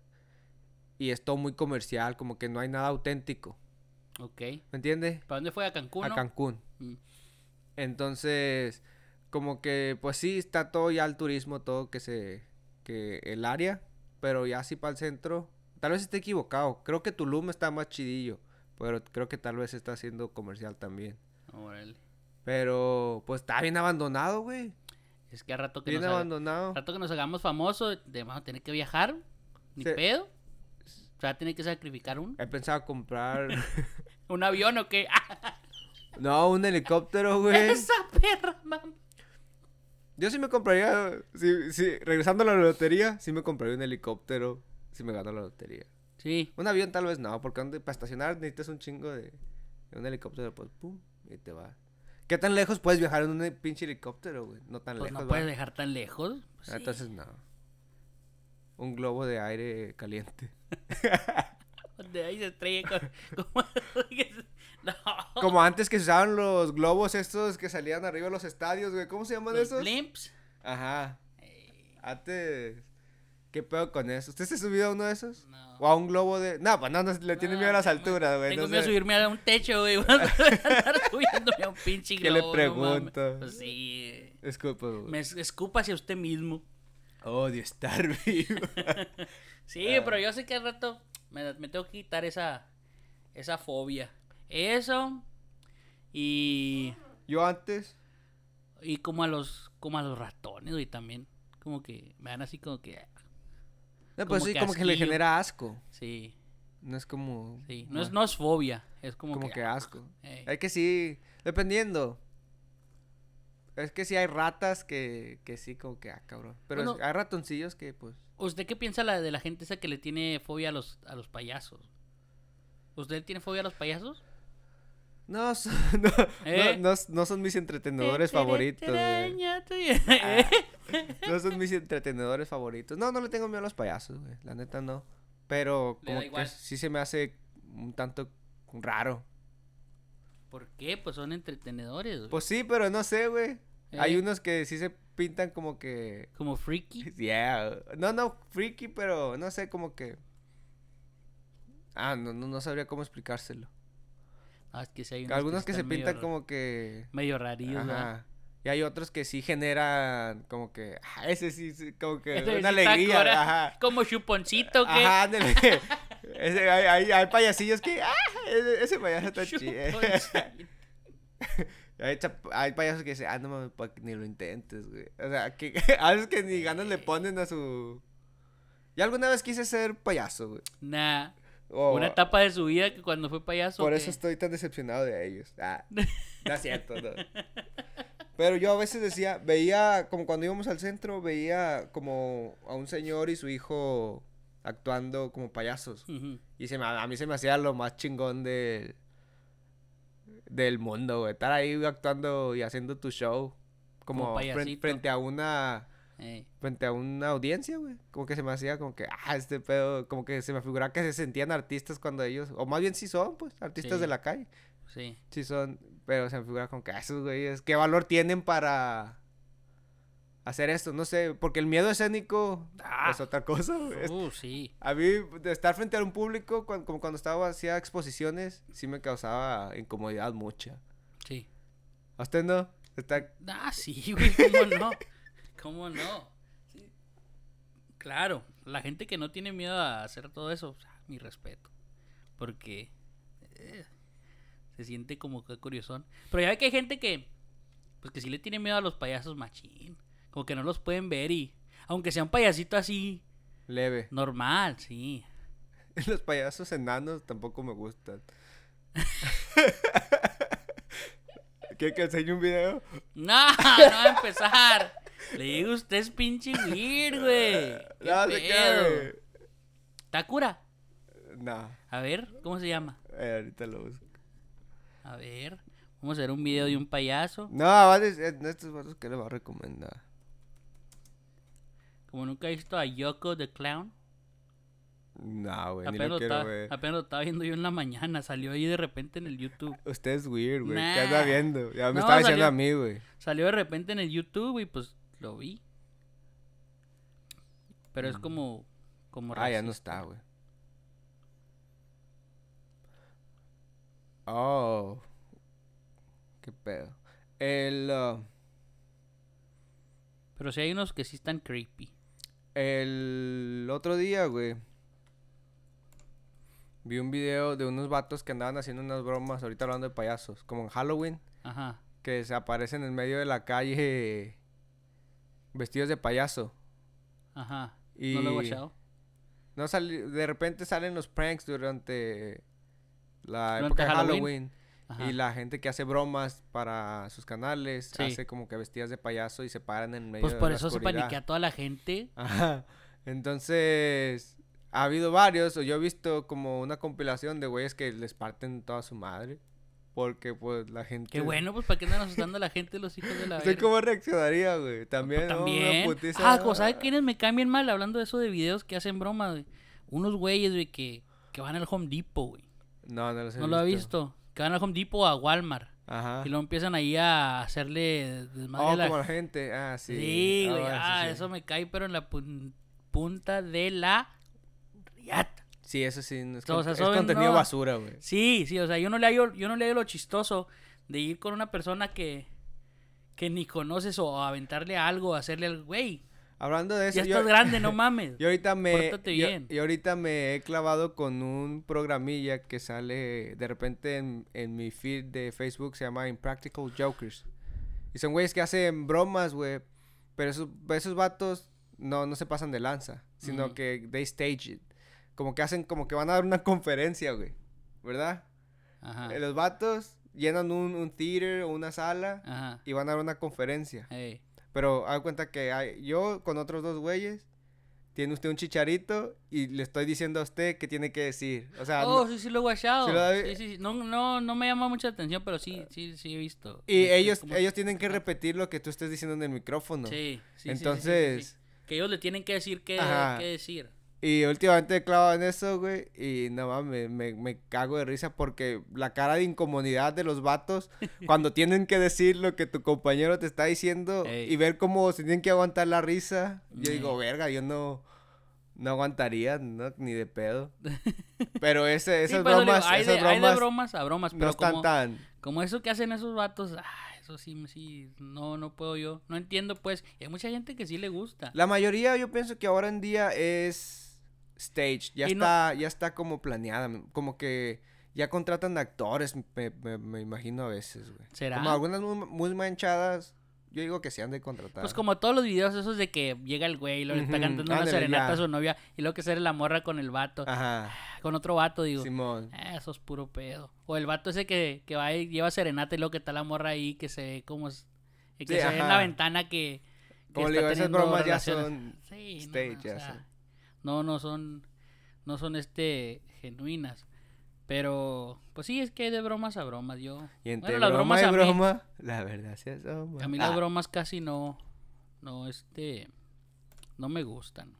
y es todo muy comercial, como que no hay nada auténtico,
Ok.
¿me entiendes?
¿Para dónde fue? ¿A Cancún?
A
no?
Cancún.
Mm.
Entonces, como que pues sí está todo ya el turismo, todo que se que el área, pero ya sí para el centro, tal vez esté equivocado. Creo que Tulum está más chidillo, pero creo que tal vez está haciendo comercial también.
Órale.
Pero pues está bien abandonado, güey.
Es que a rato que,
Bien
nos, haga-
abandonado.
rato que nos hagamos famosos, de- vamos a tener que viajar. Ni pedo. O sea, tiene que sacrificar un,
He pensado comprar [laughs]
un avión o qué. [laughs]
no, un helicóptero, güey.
Esa perra, mamá.
Yo sí me compraría si, si regresando a la lotería, sí me compraría un helicóptero si me gano la lotería.
Sí.
Un avión tal vez no, porque para estacionar necesitas un chingo de, de un helicóptero, pues pum, y te va. ¿Qué tan lejos puedes viajar en un pinche helicóptero, güey? No tan
Pues
lejos,
no puedes dejar tan lejos. Pues
Ah,
sí.
Entonces no. Un globo de aire caliente. [laughs]
De ahí se estrella con- [laughs] como- No.
Como antes que se usaban los globos estos que salían arriba de los estadios, güey. ¿Cómo se llaman
Los
esos?
blimps.
Ajá.
Eh,
Antes. ¿Qué pedo con eso? ¿Usted se ha subido a uno de esos?
no.
¿O a un globo de.? No, pues no, no, le tiene
No,
miedo a las alturas, güey.
Tengo
no
miedo a subirme a un techo, güey. [laughs] Voy a andar subiéndome a un pinche
¿Qué le pregunto?
Pues sí.
Disculpa, güey.
Me es- escupa hacia usted mismo.
Odio estar [laughs] vivo.
Sí,
Ah.
pero yo sé que al rato me, me tengo que quitar esa, esa fobia. Eso. Y.
Yo antes.
Y como a los. Como a los ratones, güey, también. Como que me dan así como que.
No, pues
Como
sí,
que
como que le genera asco.
Sí.
No es como.
Sí, no es,
ah,
no es fobia, es como,
como
que,
que
ah,
asco.
ey.
Es que sí, dependiendo. Es que sí hay ratas que, que sí, como que, ah, cabrón. Pero es- hay ratoncillos que, pues.
¿Usted qué piensa la, de la gente esa que le tiene fobia a los, a los payasos? ¿Usted tiene fobia a los payasos?
No, son- [laughs] no,
Eh.
no, no- no son mis entretenedores favoritos, güey.
Eh,
No son mis entretenedores favoritos. No, no le tengo miedo a los payasos, güey. La neta no. Pero como que sí se me hace un tanto raro.
¿Por qué? Pues son entretenedores. güey.
Pues sí, pero no sé, güey. Hay
Eh.
unos que sí se pintan como que...
Como freaky. [laughs]
Yeah. No, no, freaky, pero no sé, como que... Ah, no, no, no sabría cómo explicárselo.
Ah, es que sí hay unos
Algunos que se
medio
pintan como que...
Medio rarillos.
Ajá. Y hay otros que sí generan como que... ah, ese sí, sí, como que
Ese
una alegría. Ajá.
Como chuponcito, que
Ajá, ándale. [laughs] Ese, hay, hay, hay payasillos que... Ah, ese, ese payaso está [laughs] chido. Hay, payasos que dicen, ah, no mames, ni lo intentes, güey. O sea, que [laughs] a veces que ni ganas le ponen a su... Yo alguna vez quise ser payaso, güey.
Nah. Una etapa de su vida que cuando fue payaso.
Por eso estoy tan decepcionado de ellos. Ah, [laughs] no es cierto, no. Pero yo a veces decía, veía, como cuando íbamos al centro, veía como a un señor y su hijo actuando como payasos.
Ujú.
Y se me, a mí se me hacía lo más chingón de, del mundo, güey. Estar ahí actuando y haciendo tu show.
Como
frente a una frente a una audiencia, güey. Como que se me hacía como que, ah, este pedo, como que se me figuraba que se sentían artistas cuando ellos, o más bien sí son, pues, artistas
Sí.
de la calle.
Sí.
Sí son, pero se me figura como que ah, esos güeyes, ¿qué valor tienen para hacer esto? No sé, porque el miedo escénico
Ah.
es otra cosa,
Uh, sí.
A mí, de estar frente a un público, como cuando estaba, hacía exposiciones, sí me causaba incomodidad mucha.
Sí.
¿A usted no? Está...
Ah, sí, güey, ¿cómo no? ¿Cómo no? Sí. Claro, la gente que no tiene miedo a hacer todo eso, o sea, mi respeto. Porque eh, se siente como que curiosón. Pero ya ve que hay gente que, pues que sí le tiene miedo a los payasos machín. Como que no los pueden ver y, aunque sea un payasito así,
leve.
normal, sí. [laughs]
Los payasos enanos tampoco me gustan. [laughs] ¿Quiere que enseñe un video?
No, no va a empezar. Le digo, usted es pinche weird, güey. [laughs] ¿Qué
No, se queda.
¿Takura?
No,
A ver, ¿cómo se llama?
eh, ahorita lo busco.
A ver, vamos a ver un video de un payaso.
No, va a decir- en estos vatos que le va a recomendar.
Como nunca he visto a Yoko the Clown.
No, güey, ni lo quiero ver.
apenas lo estaba viendo yo en la mañana. Salió ahí de repente en el YouTube.
Usted es weird, güey. ¿Qué anda viendo? Ya me
No,
estaba diciendo a mí, güey.
Salió de repente en el YouTube y pues lo vi. Pero es como. como
Ah, ya no está, güey. Oh. Qué pedo. El, uh,
Pero sí hay unos que sí están creepy.
El otro día, güey. Vi un video de unos vatos que andaban haciendo unas bromas, ahorita hablando de payasos, como en Halloween,
Ajá.
que se aparecen en medio de la calle vestidos de payaso.
Ajá.
Y
¿No lo he?
No sali- de repente salen los pranks durante la época de
Halloween.
Halloween.
Ajá.
Y la gente que hace bromas para sus canales
Sí.
hace como que vestidas de payaso y se paran en medio
Pues
de
por
la
eso se
oscuridad.
paniquea toda la gente.
Ajá. Entonces, ha habido varios, o yo he visto como una compilación de güeyes que les parten toda su madre. Porque pues la gente...
Qué bueno, pues para qué andan asustando a la gente los hijos de la [laughs]
¿Usted
verga?
cómo reaccionaría, güey? También, ¿no? Una
También.
putiza-
Ah, como ¿sabe quiénes me cambian mal hablando de eso de videos que hacen bromas, güey? Unos güeyes, güey, que, que van al Home Depot, güey.
No, no los he
¿No lo ha visto? Que van al Home Depot a Walmart.
Ajá.
Y luego empiezan ahí a hacerle desmadre
Oh,
a la-
como la gente. Ah, sí.
Sí, güey.
Oh,
ah,
sí.
eso me cae, pero en la pun- punta de la riata.
Sí, eso sí. no Es,
O sea,
es contenido
no.
basura, güey.
Sí, sí, o sea, yo no le hallo, yo no le hallo lo chistoso de ir con una persona que, que ni conoces o aventarle algo, hacerle al güey.
Hablando de eso,
Ya
yo,
estás grande, no mames. [laughs]
yo ahorita me. Yo-
bien.
yo ahorita me he clavado con un programilla que sale de repente en, en mi feed de Facebook, se llama Impractical Jokers. Y son güeyes que hacen bromas, güey. Pero esos, esos vatos no, no se pasan de lanza, sino que they stage it. como que hacen, como que van a dar una [laughs] conferencia, güey. ¿Verdad?
Ajá.
Eh, Los vatos llenan un, un theater o una sala
Ajá.
y van a dar una conferencia. Pero haz cuenta que hay, yo con otros dos güeyes, tiene usted un chicharito y le estoy diciendo a usted qué tiene que decir. O sea,
Oh,
no-
sí, sí lo he guachado.
¿Sí lo
Sí. No, no, no me llama mucha atención, pero sí, sí, sí he visto.
y
Este,
ellos, ellos tienen que repetir lo que tú estés diciendo en el micrófono.
Sí, sí,
Entonces.
Que ellos le tienen que decir qué, qué decir.
Y últimamente he clavado en eso, güey, y no mames, me, me cago de risa porque la cara de incomodidad de los vatos [laughs] cuando tienen que decir lo que tu compañero te está diciendo
Ey.
y ver cómo se tienen que aguantar la risa. Yo
Ey.
digo, verga, yo no, no aguantaría, no, ni de pedo. [laughs] Pero ese, esas
Sí, digo,
bromas,
hay,
esas
de, hay de
bromas
a bromas,
no
pero
están
como,
tan...
como eso que hacen esos vatos, ah, eso sí, sí, no, no puedo yo. No entiendo, pues. Y hay mucha gente que sí le gusta.
La mayoría yo pienso que ahora en día es stage, ya
Y no-
está, ya está como planeada, como que ya contratan actores, me, me- me imagino a veces, güey.
¿Será?
Como algunas muy, muy manchadas, yo digo que se han de contratar.
Pues como todos los videos esos de que llega el güey y lo está
Ujú,
cantando una serenata
ya.
a su novia y luego que sale la morra con el vato,
Ajá,
con otro vato, digo.
Simón.
"Ah, Eso es puro pedo. O el vato ese que, que va y lleva serenata y luego que está la morra ahí que se ve como... que
Sí,
se ve en la ventana que... que
Como le
está
digo, esas bromas ya son
Sí,
stage,
no, o
ya
sea,
son.
No, no son, no son este genuinas. Pero, pues sí, es que hay de bromas a bromas. Yo,
Y entre
bueno, las
broma
bromas
y
a mí,
la verdad se asoma.
a mí
Ah,
las bromas casi no, no, este, no me gustan.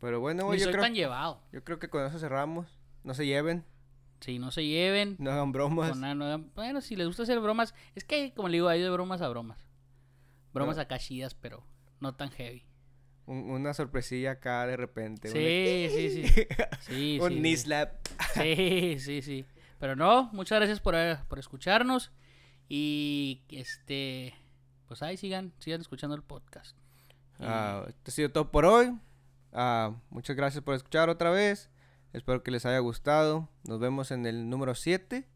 Pero bueno,
Ni
yo
soy
creo,
tan llevado.
yo creo que con eso cerramos. No se lleven,
Si no se lleven,
no hagan bromas.
no hagan- bueno, si les gusta hacer bromas, es que, como le digo, hay de bromas a bromas. Bromas acá chidas, pero no tan heavy.
Un- una sorpresilla acá de repente. una-
Sí, sí, [laughs] sí. Sí,
un
sí,
knee
sí.
slap.
Sí, sí, sí. Pero no, muchas gracias por, eh, por escucharnos. Y este, pues ahí sigan, sigan escuchando el podcast.
Ah, esto ha sido todo por hoy. Ah, muchas gracias por escuchar otra vez. Espero que les haya gustado. Nos vemos en el número 7.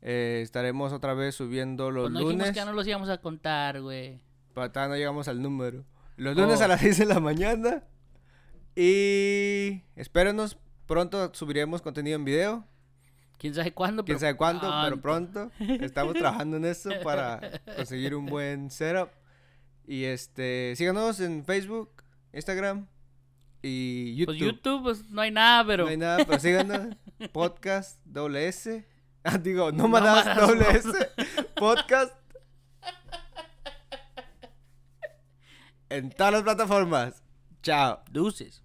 estaremos otra vez subiendo los
pues no dijimos
lunes.
que ya no los íbamos a contar, güey.
Todavía no llegamos al número. Los lunes
Oh.
a las [laughs] 6 de la mañana. Y espérenos. Pronto subiremos contenido en video.
¿Quién sabe cuándo?
Quién
pero
sabe cuándo, pero
pronto.
pronto. Estamos trabajando en eso para [laughs] conseguir un buen setup. Y este, síganos en Facebook, Instagram y YouTube.
Pues YouTube, pues no hay nada, pero...
No hay nada, pero síganos. [laughs] Podcast doble S. Ah, digo, nómadas
Nómadas,
doble. S. Podcast. En todas las plataformas. Chao.
Deuces.